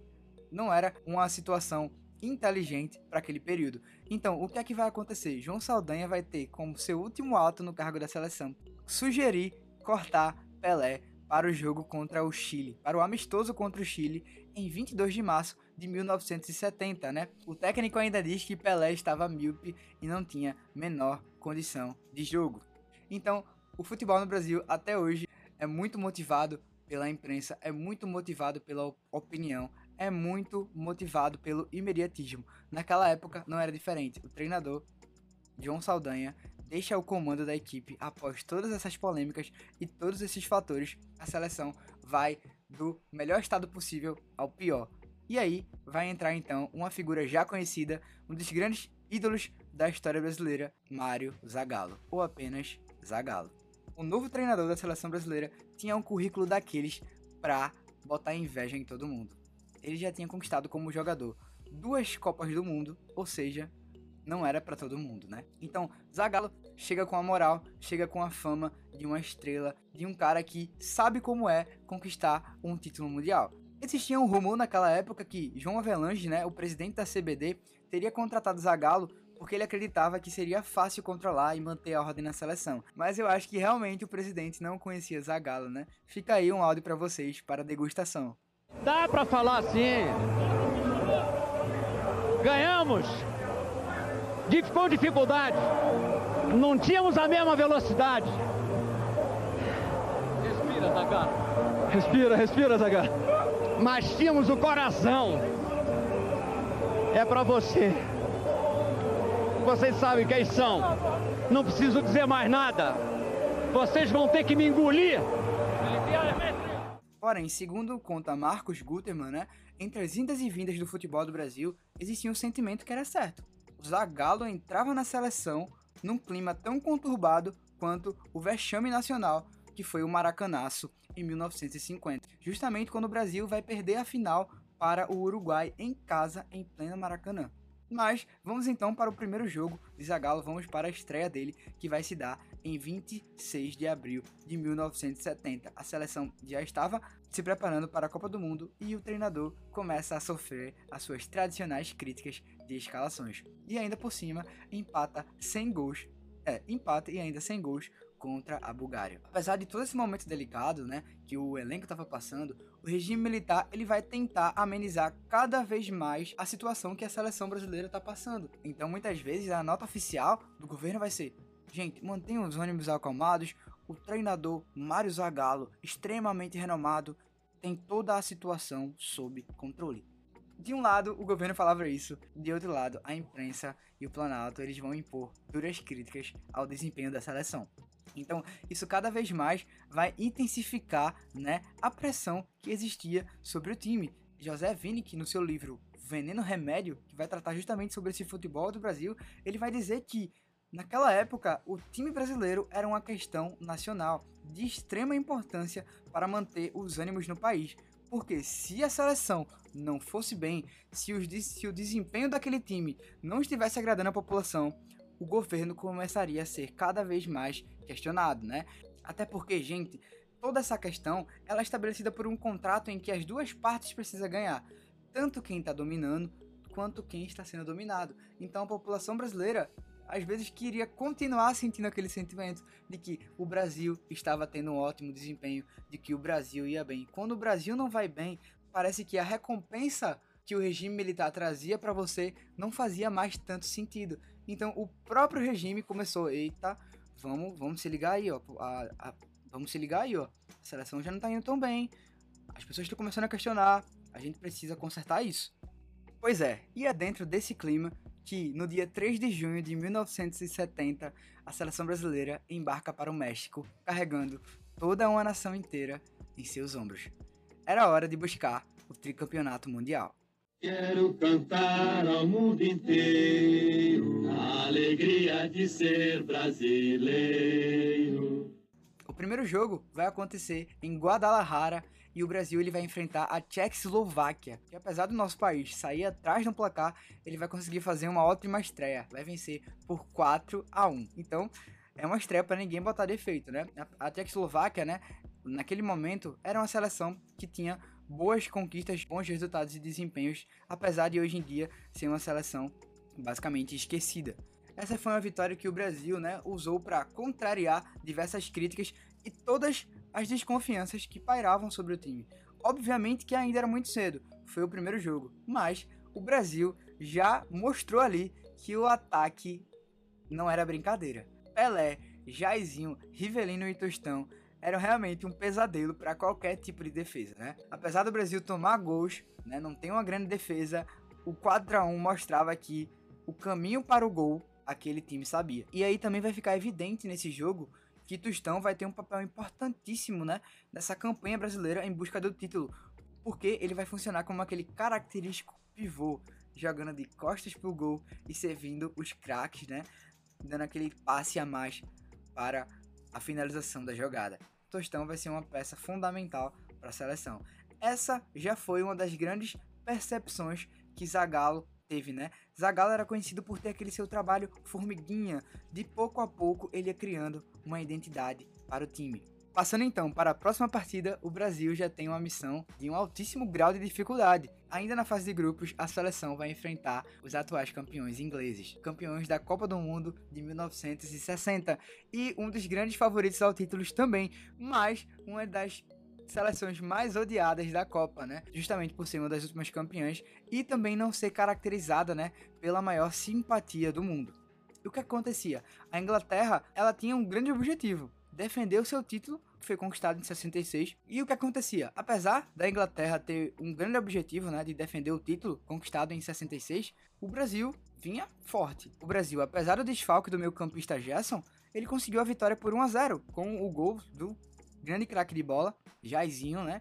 B: não era uma situação inteligente para aquele período. Então, o que é que vai acontecer? João Saldanha vai ter como seu último ato no cargo da seleção sugerir cortar Pelé para o jogo contra o Chile, para o amistoso contra o Chile em 22 de março de 1970, né? O técnico ainda diz que Pelé estava míope e não tinha menor condição de jogo. Então, o futebol no Brasil até hoje é muito motivado pela imprensa, é muito motivado pela opinião, é muito motivado pelo imediatismo. Naquela época não era diferente. O treinador João Saldanha deixa o comando da equipe após todas essas polêmicas e todos esses fatores, a seleção vai do melhor estado possível ao pior. E aí vai entrar então uma figura já conhecida, um dos grandes ídolos da história brasileira, Mário Zagallo, ou apenas Zagallo. O novo treinador da seleção brasileira tinha um currículo daqueles pra botar inveja em todo mundo. Ele já tinha conquistado como jogador duas Copas do Mundo, ou seja, não era para todo mundo, né? Então, Zagallo chega com a moral, chega com a fama de uma estrela, de um cara que sabe como é conquistar um título mundial. Existia um rumor naquela época que João Avelange, né, o presidente da CBD, teria contratado Zagallo porque ele acreditava que seria fácil controlar e manter a ordem na seleção. Mas eu acho que realmente o presidente não conhecia Zagallo, né? Fica aí um áudio para vocês para degustação.
J: Dá para falar assim. Ganhamos com dificuldade. Não tínhamos a mesma velocidade. Respira, Zagar. Respira, respira, Zagar. Mas tínhamos o coração. É para você. Vocês sabem quem são. Não preciso dizer mais nada. Vocês vão ter que me engolir.
B: Porém, segundo conta Marcos Guterman, né, entre as indas e vindas do futebol do Brasil, existia um sentimento que era certo. Zagallo entrava na seleção num clima tão conturbado quanto o vexame nacional que foi o Maracanaço em 1950, justamente quando o Brasil vai perder a final para o Uruguai em casa em plena Maracanã. Mas vamos então para o primeiro jogo de Zagallo, vamos para a estreia dele, que vai se dar em 26 de abril de 1970. A seleção já estava se preparando para a Copa do Mundo e o treinador começa a sofrer as suas tradicionais críticas de escalações. E ainda por cima, empata sem gols. É, empata e ainda sem gols contra a Bulgária. Apesar de todo esse momento delicado, né, que o elenco estava passando, o regime militar ele vai tentar amenizar cada vez mais a situação que a seleção brasileira está passando. Então, muitas vezes a nota oficial do governo vai ser: gente, mantenham os ônibus acalmados. O treinador Mário Zagallo, extremamente renomado, tem toda a situação sob controle. De um lado, o governo falava isso, de outro lado, a imprensa e o Planalto eles vão impor duras críticas ao desempenho da seleção. Então, isso cada vez mais vai intensificar né, a pressão que existia sobre o time. José Vinnick, no seu livro Veneno Remédio, que vai tratar justamente sobre esse futebol do Brasil, ele vai dizer que Naquela época, o time brasileiro era uma questão nacional de extrema importância para manter os ânimos no país, porque se a seleção não fosse bem, se, os, se o desempenho daquele time não estivesse agradando a população, o governo começaria a ser cada vez mais questionado, né? Até porque, gente, toda essa questão ela é estabelecida por um contrato em que as duas partes precisam ganhar, tanto quem está dominando quanto quem está sendo dominado. Então a população brasileira às vezes queria continuar sentindo aquele sentimento de que o Brasil estava tendo um ótimo desempenho, de que o Brasil ia bem. Quando o Brasil não vai bem, parece que a recompensa que o regime militar trazia para você não fazia mais tanto sentido. Então o próprio regime começou, eita, vamos, vamos se ligar aí, ó, a, a, vamos se ligar aí, ó. A seleção já não tá indo tão bem. As pessoas estão começando a questionar. A gente precisa consertar isso. Pois é, e é dentro desse clima que no dia 3 de junho de 1970 a seleção brasileira embarca para o México, carregando toda uma nação inteira em seus ombros. Era hora de buscar o tricampeonato mundial.
F: Quero cantar ao mundo inteiro a alegria de ser brasileiro.
B: O primeiro jogo vai acontecer em Guadalajara e o Brasil ele vai enfrentar a Tchecoslováquia, que apesar do nosso país sair atrás no placar, ele vai conseguir fazer uma ótima estreia, vai vencer por 4 a 1. Então, é uma estreia para ninguém botar defeito, né? A Tchecoslováquia, né, naquele momento era uma seleção que tinha boas conquistas, bons resultados e desempenhos, apesar de hoje em dia ser uma seleção basicamente esquecida. Essa foi uma vitória que o Brasil né, usou para contrariar diversas críticas e todas as desconfianças que pairavam sobre o time. Obviamente que ainda era muito cedo, foi o primeiro jogo, mas o Brasil já mostrou ali que o ataque não era brincadeira. Pelé, Jairzinho, Rivelino e Tostão eram realmente um pesadelo para qualquer tipo de defesa, né? Apesar do Brasil tomar gols, né, não tem uma grande defesa, o 4 a 1 mostrava que o caminho para o gol aquele time sabia. E aí também vai ficar evidente nesse jogo que Tostão vai ter um papel importantíssimo, né, nessa campanha brasileira em busca do título, porque ele vai funcionar como aquele característico pivô, jogando de costas pro gol e servindo os craques, né, dando aquele passe a mais para a finalização da jogada. Tostão vai ser uma peça fundamental para a seleção. Essa já foi uma das grandes percepções que Zagallo teve, né? Zagallo era conhecido por ter aquele seu trabalho formiguinha, de pouco a pouco ele ia criando uma identidade para o time. Passando então para a próxima partida, o Brasil já tem uma missão de um altíssimo grau de dificuldade. Ainda na fase de grupos, a seleção vai enfrentar os atuais campeões ingleses, campeões da Copa do Mundo de 1960 e um dos grandes favoritos ao título também, mas uma das seleções mais odiadas da Copa, né? Justamente por ser uma das últimas campeãs e também não ser caracterizada, né, pela maior simpatia do mundo. E o que acontecia? A Inglaterra, ela tinha um grande objetivo, defender o seu título, que foi conquistado em 66. E o que acontecia? Apesar da Inglaterra ter um grande objetivo, né, de defender o título conquistado em 66, o Brasil vinha forte. O Brasil, apesar do desfalque do meio campista Gerson, ele conseguiu a vitória por 1 a 0 com o gol do grande craque de bola, Jairzinho, né?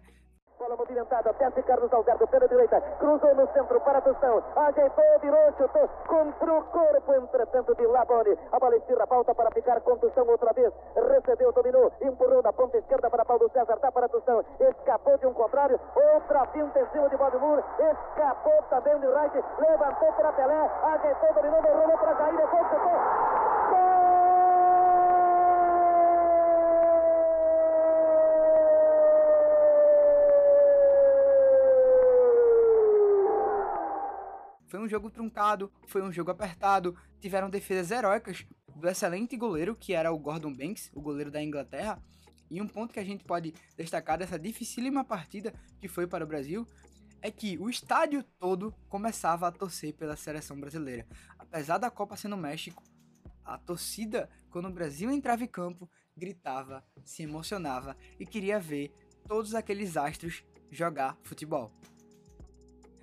K: Bola movimentada, desce Carlos Alberto pela direita, cruzou no centro para Tostão, ajeitou, virou, chutou, contra o corpo, entretanto de Labone. A bola estira, falta para ficar com Tostão outra vez, recebeu, dominou, empurrou na ponta esquerda para Paulo César, dá para Tostão, escapou de um contrário, outra finta em cima de Valdemur, escapou também de Reich, levantou para Pelé, ajeitou, dominou, rolou para Jair, depois chutou,
B: Foi um jogo truncado, foi um jogo apertado, tiveram defesas heróicas do excelente goleiro que era o Gordon Banks, o goleiro da Inglaterra. E um ponto que a gente pode destacar dessa dificílima partida que foi para o Brasil é que o estádio todo começava a torcer pela seleção brasileira. Apesar da Copa ser no México, a torcida, quando o Brasil entrava em campo, gritava, se emocionava e queria ver todos aqueles astros jogar futebol.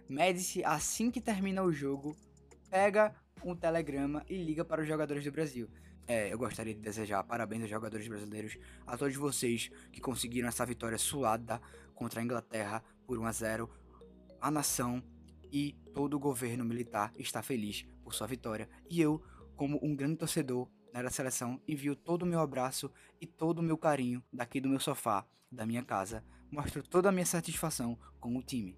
B: Médici, assim que termina o jogo, pega um telegrama e liga para os jogadores do Brasil. É, eu gostaria de desejar parabéns aos jogadores brasileiros, a todos vocês que conseguiram essa vitória suada contra a Inglaterra por 1 a 0. A nação e todo o governo militar está feliz por sua vitória. E eu, como um grande torcedor da seleção, envio todo o meu abraço e todo o meu carinho daqui do meu sofá, da minha casa. Mostro toda a minha satisfação com o time.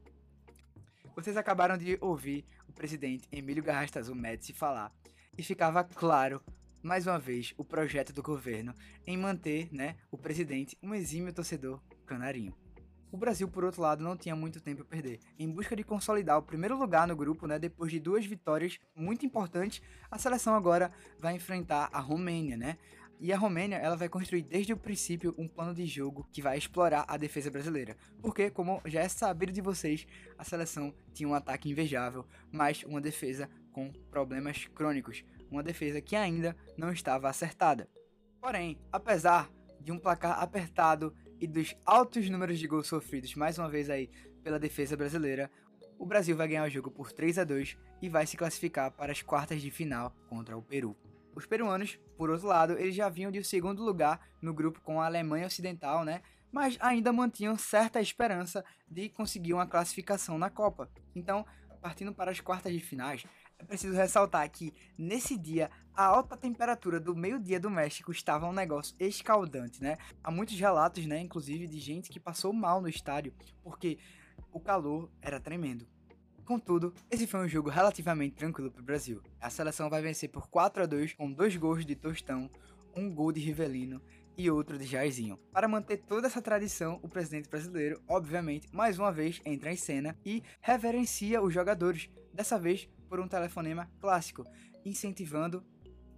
B: Vocês acabaram de ouvir o presidente Emílio Garrastazu Médici falar e ficava claro, mais uma vez, o projeto do governo em manter né, o presidente um exímio torcedor canarinho. O Brasil, por outro lado, não tinha muito tempo a perder. Em busca de consolidar o primeiro lugar no grupo, né, depois de duas vitórias muito importantes, a seleção agora vai enfrentar a Romênia, né? E a Romênia, ela vai construir desde o princípio um plano de jogo que vai explorar a defesa brasileira. Porque, como já é sabido de vocês, a seleção tinha um ataque invejável, mas uma defesa com problemas crônicos, uma defesa que ainda não estava acertada. Porém, apesar de um placar apertado e dos altos números de gols sofridos mais uma vez aí pela defesa brasileira, o Brasil vai ganhar o jogo por 3 a 2 e vai se classificar para as quartas de final contra o Peru. Os peruanos, por outro lado, eles já vinham de segundo lugar no grupo com a Alemanha Ocidental, né? Mas ainda mantinham certa esperança de conseguir uma classificação na Copa. Então, partindo para as quartas de finais, é preciso ressaltar que nesse dia a alta temperatura do meio-dia do México estava um negócio escaldante, né? Há muitos relatos, né, inclusive de gente que passou mal no estádio porque o calor era tremendo. Contudo, esse foi um jogo relativamente tranquilo para o Brasil. A seleção vai vencer por 4 a 2 com dois gols de Tostão, um gol de Rivelino e outro de Jairzinho. Para manter toda essa tradição, o presidente brasileiro, obviamente, mais uma vez entra em cena e reverencia os jogadores, dessa vez por um telefonema clássico, incentivando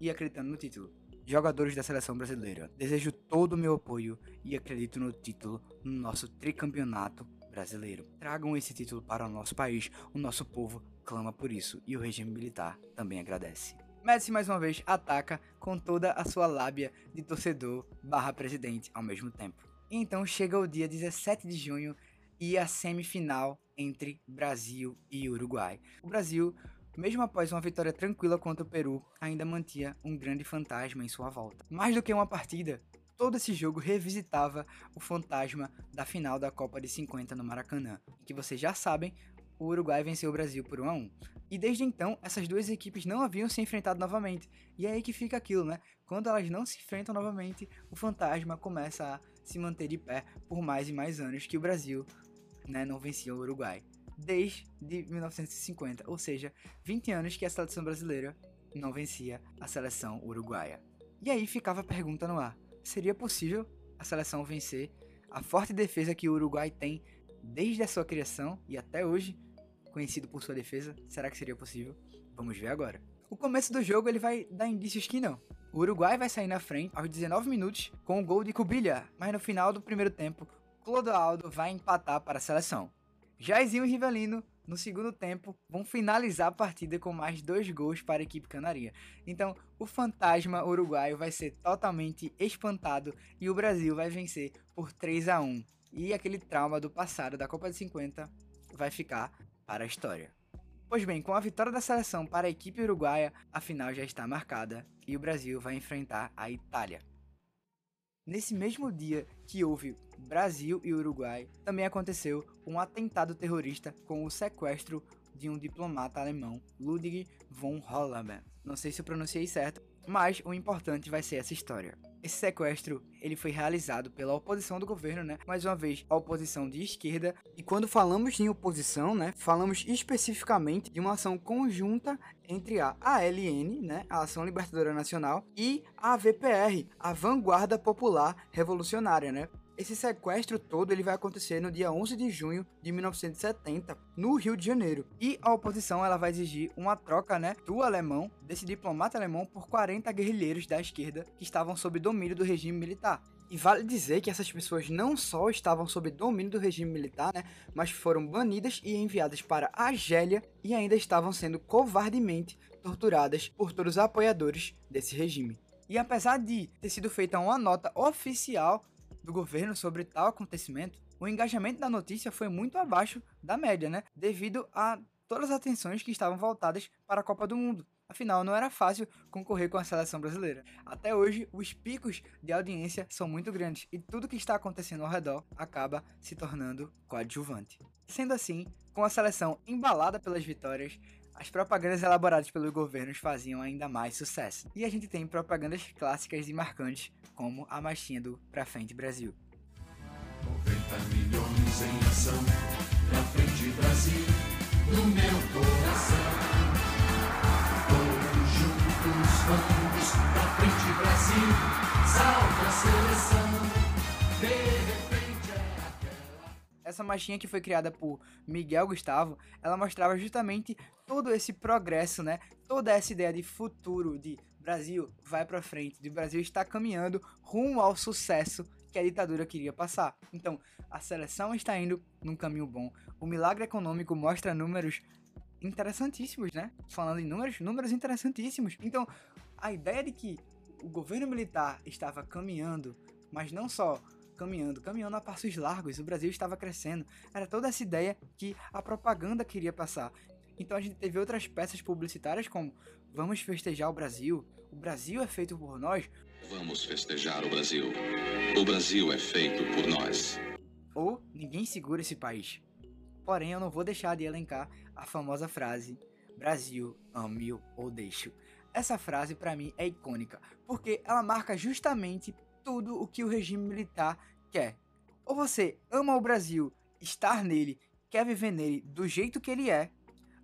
B: e acreditando no título. Jogadores da seleção brasileira, desejo todo o meu apoio e acredito no título no nosso tricampeonato brasileiro. Tragam esse título para o nosso país, o nosso povo clama por isso e o regime militar também agradece. Messi mais uma vez ataca com toda a sua lábia de torcedor barra presidente ao mesmo tempo. Então chega o dia 17 de junho e a semifinal entre Brasil e Uruguai. O Brasil mesmo após uma vitória tranquila contra o Peru, ainda mantinha um grande fantasma em sua volta. Mais do que uma partida, todo esse jogo revisitava o fantasma da final da Copa de 50 no Maracanã, que vocês já sabem, o Uruguai venceu o Brasil por 1 a 1. E desde então, essas duas equipes não haviam se enfrentado novamente. E é aí que fica aquilo, né? Quando elas não se enfrentam novamente, o fantasma começa a se manter de pé por mais e mais anos que o Brasil né, não vencia o Uruguai. Desde 1950, ou seja, 20 anos que a seleção brasileira não vencia a seleção uruguaia. E aí ficava a pergunta no ar: seria possível a seleção vencer a forte defesa que o Uruguai tem desde a sua criação e até hoje, conhecido por sua defesa? Será que seria possível? Vamos ver agora. O começo do jogo ele vai dar indícios que não. O Uruguai vai sair na frente aos 19 minutos com o gol de Cubilha, mas no final do primeiro tempo, Clodoaldo vai empatar para a seleção. Jairzinho e Rivelino, no segundo tempo, vão finalizar a partida com mais dois gols para a equipe canaria. Então, o fantasma uruguaio vai ser totalmente espantado e o Brasil vai vencer por 3 a 1 E aquele trauma do passado da Copa de 50 vai ficar para a história. Pois bem, com a vitória da seleção para a equipe uruguaia, a final já está marcada e o Brasil vai enfrentar a Itália. Nesse mesmo dia que houve Brasil e Uruguai, também aconteceu um atentado terrorista com o sequestro de um diplomata alemão, Ludwig von Hollermann. Não sei se eu pronunciei certo, mas o importante vai ser essa história. Esse sequestro ele foi realizado pela oposição do governo, né? Mais uma vez, a oposição de esquerda. E quando falamos em oposição, né, falamos especificamente de uma ação conjunta entre a ALN, né, a Ação Libertadora Nacional, e a VPR, a Vanguarda Popular Revolucionária, né? Esse sequestro todo ele vai acontecer no dia 11 de junho de 1970, no Rio de Janeiro. E a oposição ela vai exigir uma troca, né, do alemão, desse diplomata alemão por 40 guerrilheiros da esquerda que estavam sob domínio do regime militar. E vale dizer que essas pessoas não só estavam sob domínio do regime militar, né, mas foram banidas e enviadas para a Argélia e ainda estavam sendo covardemente torturadas por todos os apoiadores desse regime. E apesar de ter sido feita uma nota oficial do governo sobre tal acontecimento, o engajamento da notícia foi muito abaixo da média, né? Devido a todas as atenções que estavam voltadas para a Copa do Mundo. Afinal, não era fácil concorrer com a seleção brasileira. Até hoje, os picos de audiência são muito grandes e tudo que está acontecendo ao redor acaba se tornando coadjuvante. Sendo assim, com a seleção embalada pelas vitórias, as propagandas elaboradas pelos governos faziam ainda mais sucesso. E a gente tem propagandas clássicas e marcantes, como a marchinha do Pra Frente Brasil.
F: 90 milhões em ação, pra frente Brasil, no meu coração. Todos juntos vamos, pra frente Brasil, salve a seleção.
B: Essa marchinha que foi criada por Miguel Gustavo, ela mostrava justamente todo esse progresso, né? Toda essa ideia de futuro, de Brasil vai para frente, de Brasil está caminhando rumo ao sucesso que a ditadura queria passar. Então, a seleção está indo num caminho bom. O milagre econômico mostra números interessantíssimos, né? Falando em números, números interessantíssimos. Então, a ideia de que o governo militar estava caminhando, mas não só caminhando, caminhando a passos largos, o Brasil estava crescendo. Era toda essa ideia que a propaganda queria passar. Então a gente teve outras peças publicitárias como Vamos festejar o Brasil, o Brasil é feito por nós,
L: Vamos festejar o Brasil. O Brasil é feito por nós.
B: ou Ninguém segura esse país. Porém, eu não vou deixar de elencar a famosa frase Brasil, ame-o ou deixo. Essa frase para mim é icônica, porque ela marca justamente tudo o que o regime militar quer. Ou você ama o Brasil, estar nele, quer viver nele do jeito que ele é,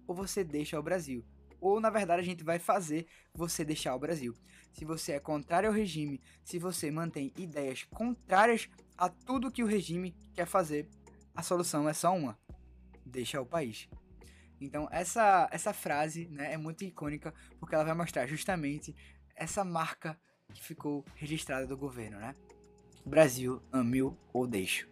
B: ou você deixa o Brasil. Ou na verdade a gente vai fazer você deixar o Brasil. Se você é contrário ao regime, se você mantém ideias contrárias a tudo que o regime quer fazer, a solução é só uma: deixa o país. Então essa essa frase né, é muito icônica porque ela vai mostrar justamente essa marca que ficou registrada do governo, né? Brasil, ame-o ou deixo.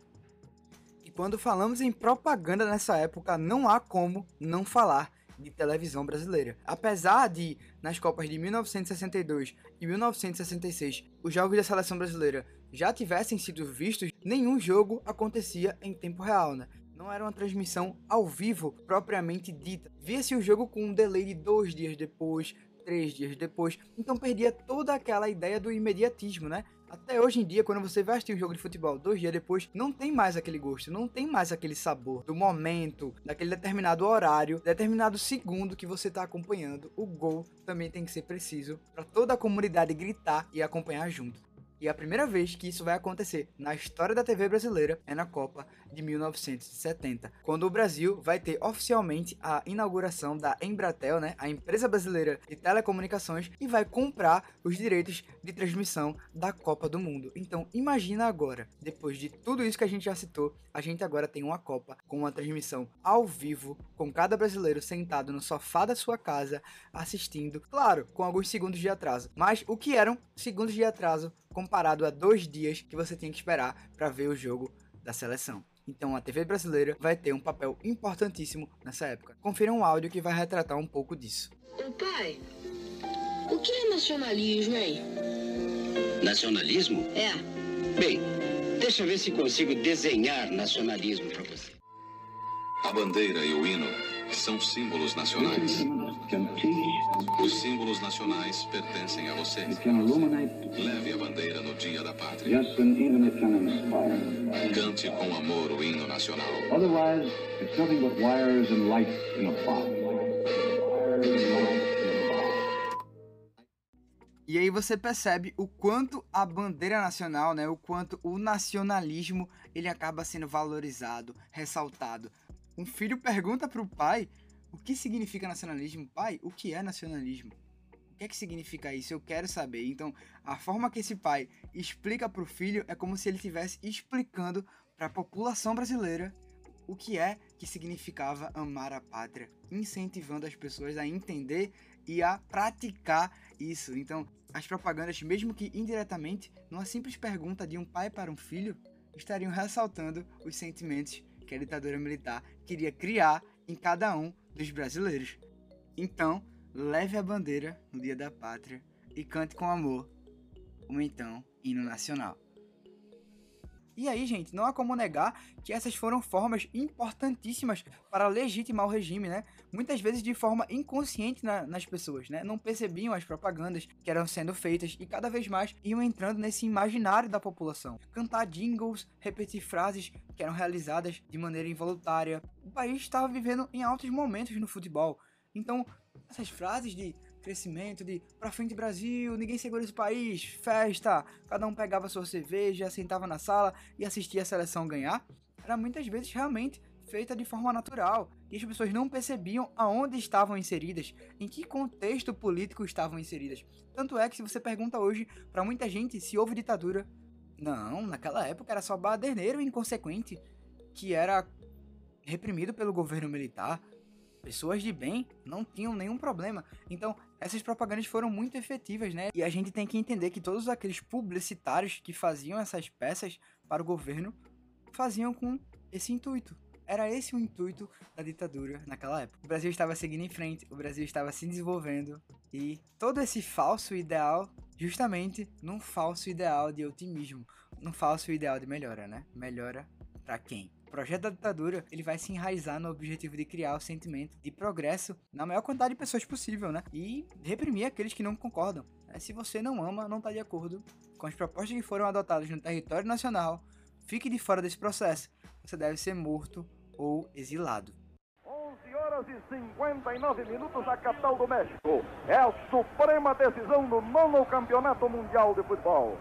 B: E quando falamos em propaganda nessa época, não há como não falar de televisão brasileira. Apesar de, nas Copas de 1962 e 1966, os jogos da seleção brasileira já tivessem sido vistos, nenhum jogo acontecia em tempo real, né? não era uma transmissão ao vivo propriamente dita. Via-se o jogo com um delay de dois dias depois, três dias depois, então perdia toda aquela ideia do imediatismo, né? Até hoje em dia, quando você vai assistir um jogo de futebol dois dias depois, não tem mais aquele gosto, não tem mais aquele sabor do momento, daquele determinado horário, determinado segundo que você está acompanhando. O gol também tem que ser preciso para toda a comunidade gritar e acompanhar junto. E a primeira vez que isso vai acontecer na história da TV brasileira é na Copa de 1970, quando o Brasil vai ter oficialmente a inauguração da Embratel, né, a empresa brasileira de telecomunicações, e vai comprar os direitos de transmissão da Copa do Mundo. Então, imagina agora, depois de tudo isso que a gente já citou, a gente agora tem uma Copa com uma transmissão ao vivo, com cada brasileiro sentado no sofá da sua casa assistindo, claro, com alguns segundos de atraso. Mas o que eram segundos de atraso comparado a dois dias que você tinha que esperar para ver o jogo da seleção. Então a TV brasileira vai ter um papel importantíssimo nessa época. Confira um áudio que vai retratar um pouco disso.
M: Ô pai, o que é nacionalismo, hein?
N: Nacionalismo?
M: É.
N: Bem, deixa eu ver se consigo desenhar nacionalismo para você.
L: A bandeira e o hino são símbolos nacionais. Os símbolos nacionais pertencem a você. Leve a bandeira no dia da pátria. Cante com amor o hino nacional.
O: Otherwise, it's nothing but wires and lights in a box.
B: E aí você percebe o quanto a bandeira nacional, né, o quanto o nacionalismo, ele acaba sendo valorizado, ressaltado. Um filho pergunta para o pai o que significa nacionalismo. Pai, o que é nacionalismo? O que é que significa isso? Eu quero saber. Então, a forma que esse pai explica para o filho é como se ele estivesse explicando para a população brasileira o que é que significava amar a pátria, incentivando as pessoas a entender e a praticar isso. Então, as propagandas, mesmo que indiretamente, numa simples pergunta de um pai para um filho, estariam ressaltando os sentimentos que a ditadura militar queria criar em cada um dos brasileiros. Então, leve a bandeira no Dia da Pátria e cante com amor o então hino nacional. E aí, gente, não há como negar que essas foram formas importantíssimas para legitimar o regime, né? Muitas vezes de forma inconsciente na, nas pessoas, né? Não percebiam as propagandas que eram sendo feitas e cada vez mais iam entrando nesse imaginário da população. Cantar jingles, repetir frases que eram realizadas de maneira involuntária. O país estava vivendo em altos momentos no futebol. Então, essas frases de crescimento, de pra frente Brasil, ninguém segura esse país, festa, cada um pegava sua cerveja, sentava na sala e assistia a seleção ganhar, era muitas vezes realmente feita de forma natural e as pessoas não percebiam aonde estavam inseridas, em que contexto político estavam inseridas. Tanto é que se você pergunta hoje para muita gente se houve ditadura, não, naquela época era só baderneiro inconsequente que era reprimido pelo governo militar. Pessoas de bem não tinham nenhum problema. Então, essas propagandas foram muito efetivas, né? E a gente tem que entender que todos aqueles publicitários que faziam essas peças para o governo faziam com esse intuito. Era esse o intuito da ditadura naquela época. O Brasil estava seguindo em frente, o Brasil estava se desenvolvendo e todo esse falso ideal, justamente num falso ideal de otimismo, num falso ideal de melhora, né? Melhora para quem? Projeto da ditadura ele vai se enraizar no objetivo de criar o sentimento de progresso na maior quantidade de pessoas possível, né? E reprimir aqueles que não concordam. Se você não ama, não está de acordo com as propostas que foram adotadas no território nacional, fique de fora desse processo. Você deve ser morto ou exilado.
P: 11 horas e 59 minutos na capital do México. É a suprema decisão do nono campeonato mundial de futebol.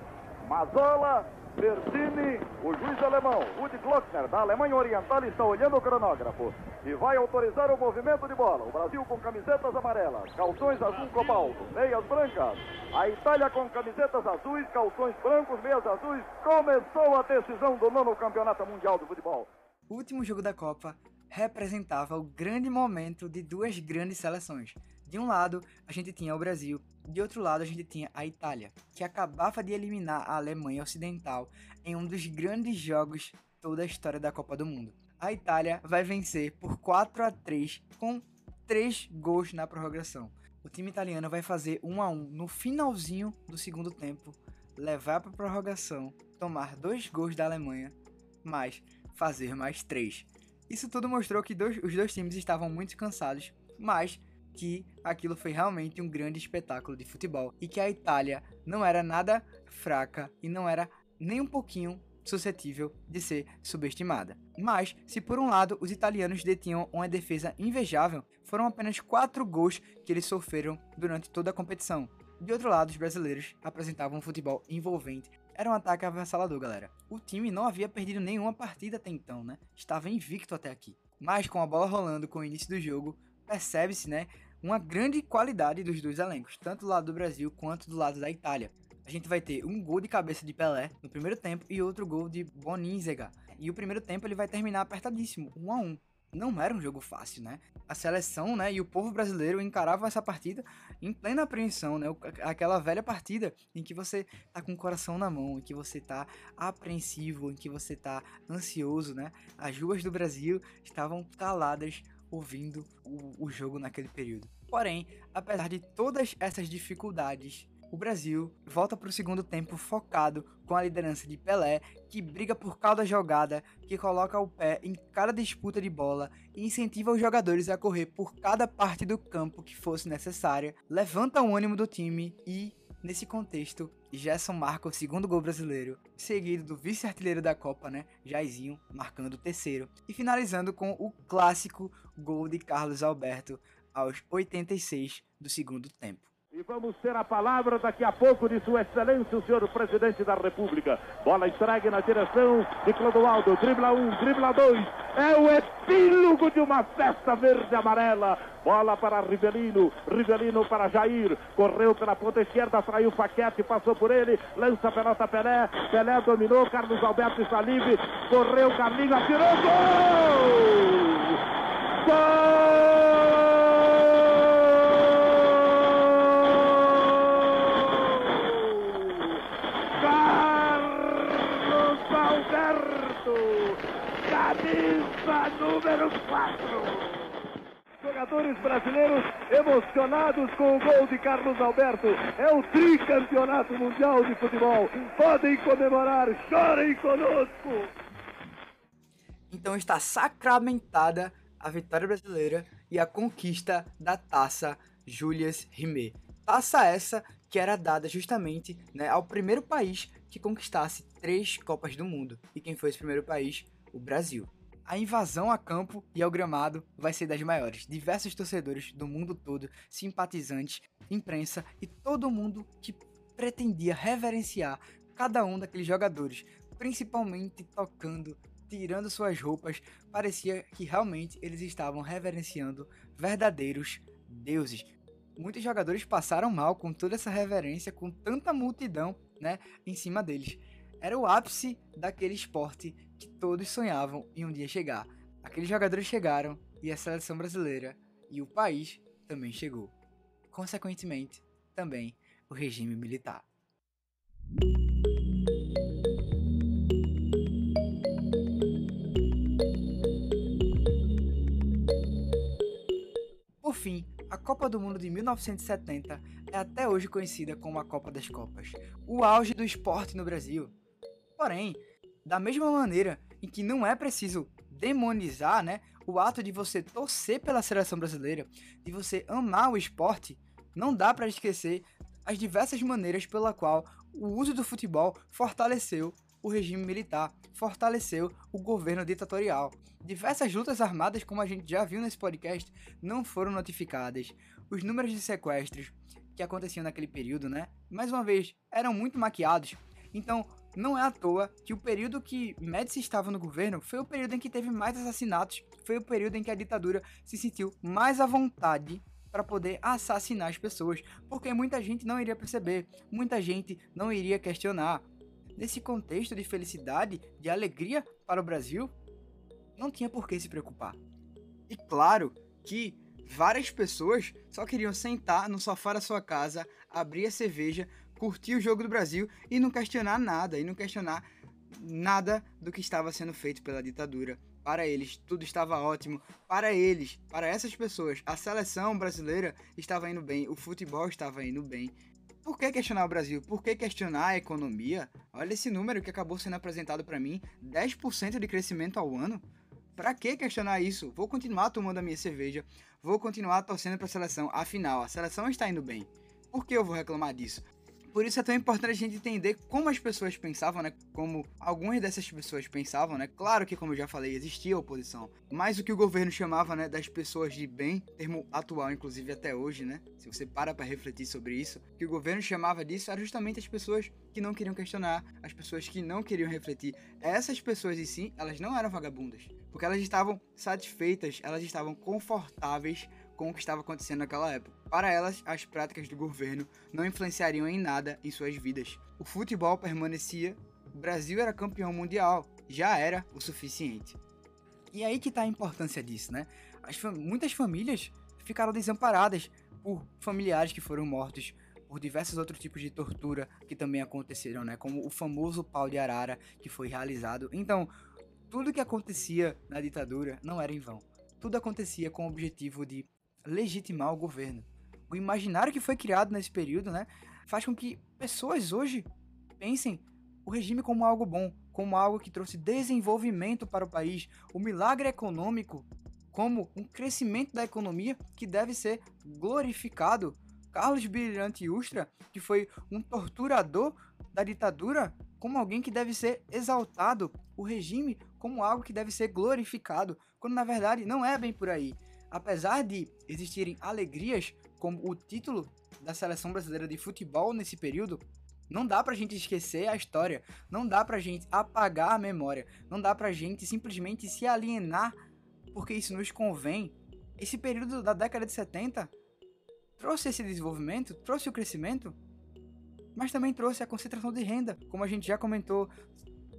P: Mazola Bertini, o juiz alemão, Rudi Glockner, da Alemanha Oriental, está olhando o cronógrafo e vai autorizar o movimento de bola. O Brasil com camisetas amarelas, calções azul cobalto, meias brancas. A Itália com camisetas azuis, calções brancos, meias azuis. Começou a decisão do nono campeonato mundial de futebol.
B: O último jogo da Copa representava o grande momento de duas grandes seleções. De um lado, a gente tinha o Brasil, de outro lado, a gente tinha a Itália, que acabava de eliminar a Alemanha Ocidental em um dos grandes jogos toda a história da Copa do Mundo. A Itália vai vencer por 4 a 3 com 3 gols na prorrogação. O time italiano vai fazer 1 a 1 no finalzinho do segundo tempo, levar para a prorrogação, tomar dois gols da Alemanha, mas fazer mais três. Isso tudo mostrou que dois, os dois times estavam muito cansados, mas que aquilo foi realmente um grande espetáculo de futebol e que a Itália não era nada fraca e não era nem um pouquinho suscetível de ser subestimada. Mas, se por um lado os italianos detinham uma defesa invejável, foram apenas quatro gols que eles sofreram durante toda a competição. De outro lado, os brasileiros apresentavam um futebol envolvente. Era um ataque avassalador, galera. O time não havia perdido nenhuma partida até então, né? Estava invicto até aqui. Mas com a bola rolando com o início do jogo, percebe-se, né, uma grande qualidade dos dois elencos, tanto do lado do Brasil quanto do lado da Itália. A gente vai ter um gol de cabeça de Pelé no primeiro tempo e outro gol de Boninzega. E o primeiro tempo ele vai terminar apertadíssimo, 1 a 1 não era um jogo fácil, né? A seleção, né, e o povo brasileiro encaravam essa partida em plena apreensão, né? Aquela velha partida em que você tá com o coração na mão, em que você tá apreensivo, em que você tá ansioso, né? As ruas do Brasil estavam caladas ouvindo o, o jogo naquele período. Porém, apesar de todas essas dificuldades o Brasil volta para o segundo tempo focado com a liderança de Pelé, que briga por cada jogada, que coloca o pé em cada disputa de bola e incentiva os jogadores a correr por cada parte do campo que fosse necessária, levanta o ânimo do time e, nesse contexto, Gerson marca o segundo gol brasileiro, seguido do vice-artilheiro da Copa, né, Jairzinho, marcando o terceiro, e finalizando com o clássico gol de Carlos Alberto aos 86 do segundo tempo.
P: E vamos ter a palavra daqui a pouco de Sua Excelência, o senhor Presidente da República. Bola entregue na direção de Clodoaldo. Dribla um, dribla dois. É o epílogo de uma festa verde-amarela. Bola para Rivelino. Rivelino para Jair. Correu pela ponta esquerda, traiu Paquete, passou por ele. Lança a pelota Pelé. Pelé dominou. Carlos Alberto está livre. Correu Carlinhos, atirou. Gol! Gol! Número 4. Jogadores brasileiros emocionados com o gol de Carlos Alberto. É o tricampeonato mundial de futebol. Podem comemorar, chorem conosco.
B: Então está sacramentada a vitória brasileira e a conquista da taça Julius Rimet. Taça essa que era dada justamente né, ao primeiro país que conquistasse três Copas do Mundo. E quem foi esse primeiro país? O Brasil. A invasão a campo e ao gramado vai ser das maiores. Diversos torcedores do mundo todo, simpatizantes, imprensa e todo mundo que pretendia reverenciar cada um daqueles jogadores, principalmente tocando, tirando suas roupas, parecia que realmente eles estavam reverenciando verdadeiros deuses. Muitos jogadores passaram mal com toda essa reverência, com tanta multidão, né, em cima deles. Era o ápice daquele esporte que todos sonhavam em um dia chegar. Aqueles jogadores chegaram e a seleção brasileira e o país também chegou. Consequentemente, também o regime militar. Por fim, a Copa do Mundo de 1970 é até hoje conhecida como a Copa das Copas, o auge do esporte no Brasil. Porém, da mesma maneira em que não é preciso demonizar, né, o ato de você torcer pela seleção brasileira, de você amar o esporte, não dá para esquecer as diversas maneiras pela qual o uso do futebol fortaleceu o regime militar, fortaleceu o governo ditatorial. Diversas lutas armadas, como a gente já viu nesse podcast, não foram notificadas. Os números de sequestros que aconteciam naquele período, né? Mais uma vez, eram muito maquiados. Então, não é à toa que o período que Médici estava no governo foi o período em que teve mais assassinatos, foi o período em que a ditadura se sentiu mais à vontade para poder assassinar as pessoas, porque muita gente não iria perceber, muita gente não iria questionar. Nesse contexto de felicidade, de alegria para o Brasil, não tinha por que se preocupar. E claro que várias pessoas só queriam sentar no sofá da sua casa, abrir a cerveja, curtir o jogo do Brasil e não questionar nada, e não questionar nada do que estava sendo feito pela ditadura. Para eles, tudo estava ótimo. Para eles, para essas pessoas, a seleção brasileira estava indo bem, o futebol estava indo bem. Por que questionar o Brasil? Por que questionar a economia? Olha esse número que acabou sendo apresentado para mim: 10% de crescimento ao ano. Pra que questionar isso? Vou continuar tomando a minha cerveja, vou continuar torcendo pra seleção. Afinal, a seleção está indo bem. Por que eu vou reclamar disso? Por isso é tão importante a gente entender como as pessoas pensavam, né? Como algumas dessas pessoas pensavam, né? Claro que, como eu já falei, existia oposição. Mas o que o governo chamava, né, das pessoas de bem, termo atual, inclusive até hoje, né? Se você para para refletir sobre isso, o que o governo chamava disso era justamente as pessoas que não queriam questionar, as pessoas que não queriam refletir. Essas pessoas em si, elas não eram vagabundas, porque elas estavam satisfeitas, elas estavam confortáveis com o que estava acontecendo naquela época. Para elas, as práticas do governo não influenciariam em nada em suas vidas. O futebol permanecia, o Brasil era campeão mundial, já era o suficiente. E aí que está a importância disso, né? Fam muitas famílias ficaram desamparadas por familiares que foram mortos, por diversos outros tipos de tortura que também aconteceram, né? Como o famoso pau de arara que foi realizado. Então, tudo que acontecia na ditadura não era em vão. Tudo acontecia com o objetivo de legitimar o governo. O imaginário que foi criado nesse período, né, faz com que pessoas hoje pensem o regime como algo bom, como algo que trouxe desenvolvimento para o país, o milagre econômico como um crescimento da economia que deve ser glorificado. Carlos Brilhante Ustra, que foi um torturador da ditadura, como alguém que deve ser exaltado, o regime como algo que deve ser glorificado, quando na verdade não é bem por aí apesar de existirem alegrias como o título da seleção brasileira de futebol nesse período, não dá pra gente esquecer a história, não dá pra gente apagar a memória, não dá pra gente simplesmente se alienar porque isso nos convém. Esse período da década de 70 trouxe esse desenvolvimento, trouxe o crescimento, mas também trouxe a concentração de renda, como a gente já comentou,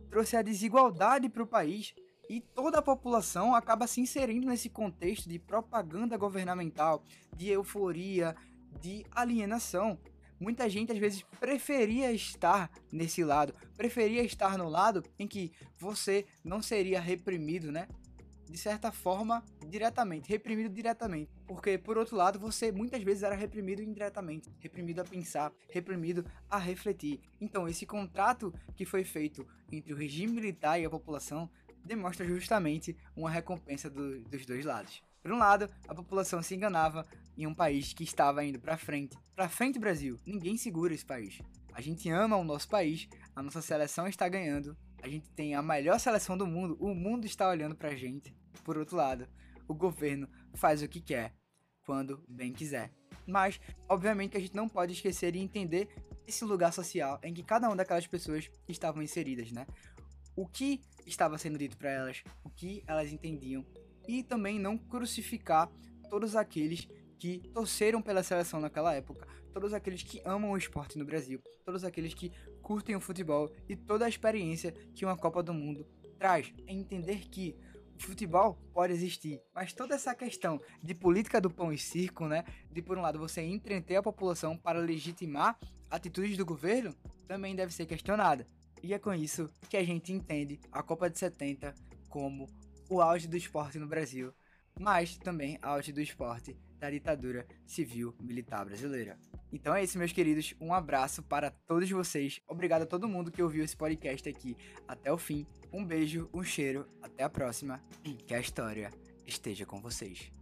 B: trouxe a desigualdade para o país, e toda a população acaba se inserindo nesse contexto de propaganda governamental, de euforia, de alienação. Muita gente às vezes preferia estar nesse lado, preferia estar no lado em que você não seria reprimido, né? De certa forma, diretamente, reprimido diretamente. Porque, por outro lado, você muitas vezes era reprimido indiretamente, reprimido a pensar, reprimido a refletir. Então, esse contrato que foi feito entre o regime militar e a população demonstra justamente uma recompensa do, dos dois lados. Por um lado, a população se enganava em um país que estava indo para frente. Para frente, Brasil. Ninguém segura esse país. A gente ama o nosso país, a nossa seleção está ganhando, a gente tem a melhor seleção do mundo, o mundo está olhando pra gente. Por outro lado, o governo faz o que quer, quando bem quiser. Mas, obviamente, a gente não pode esquecer e entender esse lugar social em que cada uma daquelas pessoas estavam inseridas, né? O que estava sendo dito para elas, o que elas entendiam, e também não crucificar todos aqueles que torceram pela seleção naquela época, todos aqueles que amam o esporte no Brasil, todos aqueles que curtem o futebol e toda a experiência que uma Copa do Mundo traz. É entender que o futebol pode existir, mas toda essa questão de política do pão e circo, né, de por um lado você entreter a população para legitimar atitudes do governo, também deve ser questionada. E é com isso que a gente entende a Copa de 70 como o auge do esporte no Brasil, mas também auge do esporte da ditadura civil-militar brasileira. Então é isso, meus queridos. Um abraço para todos vocês. Obrigado a todo mundo que ouviu esse podcast aqui até o fim. Um beijo, um cheiro, até a próxima e que a história esteja com vocês.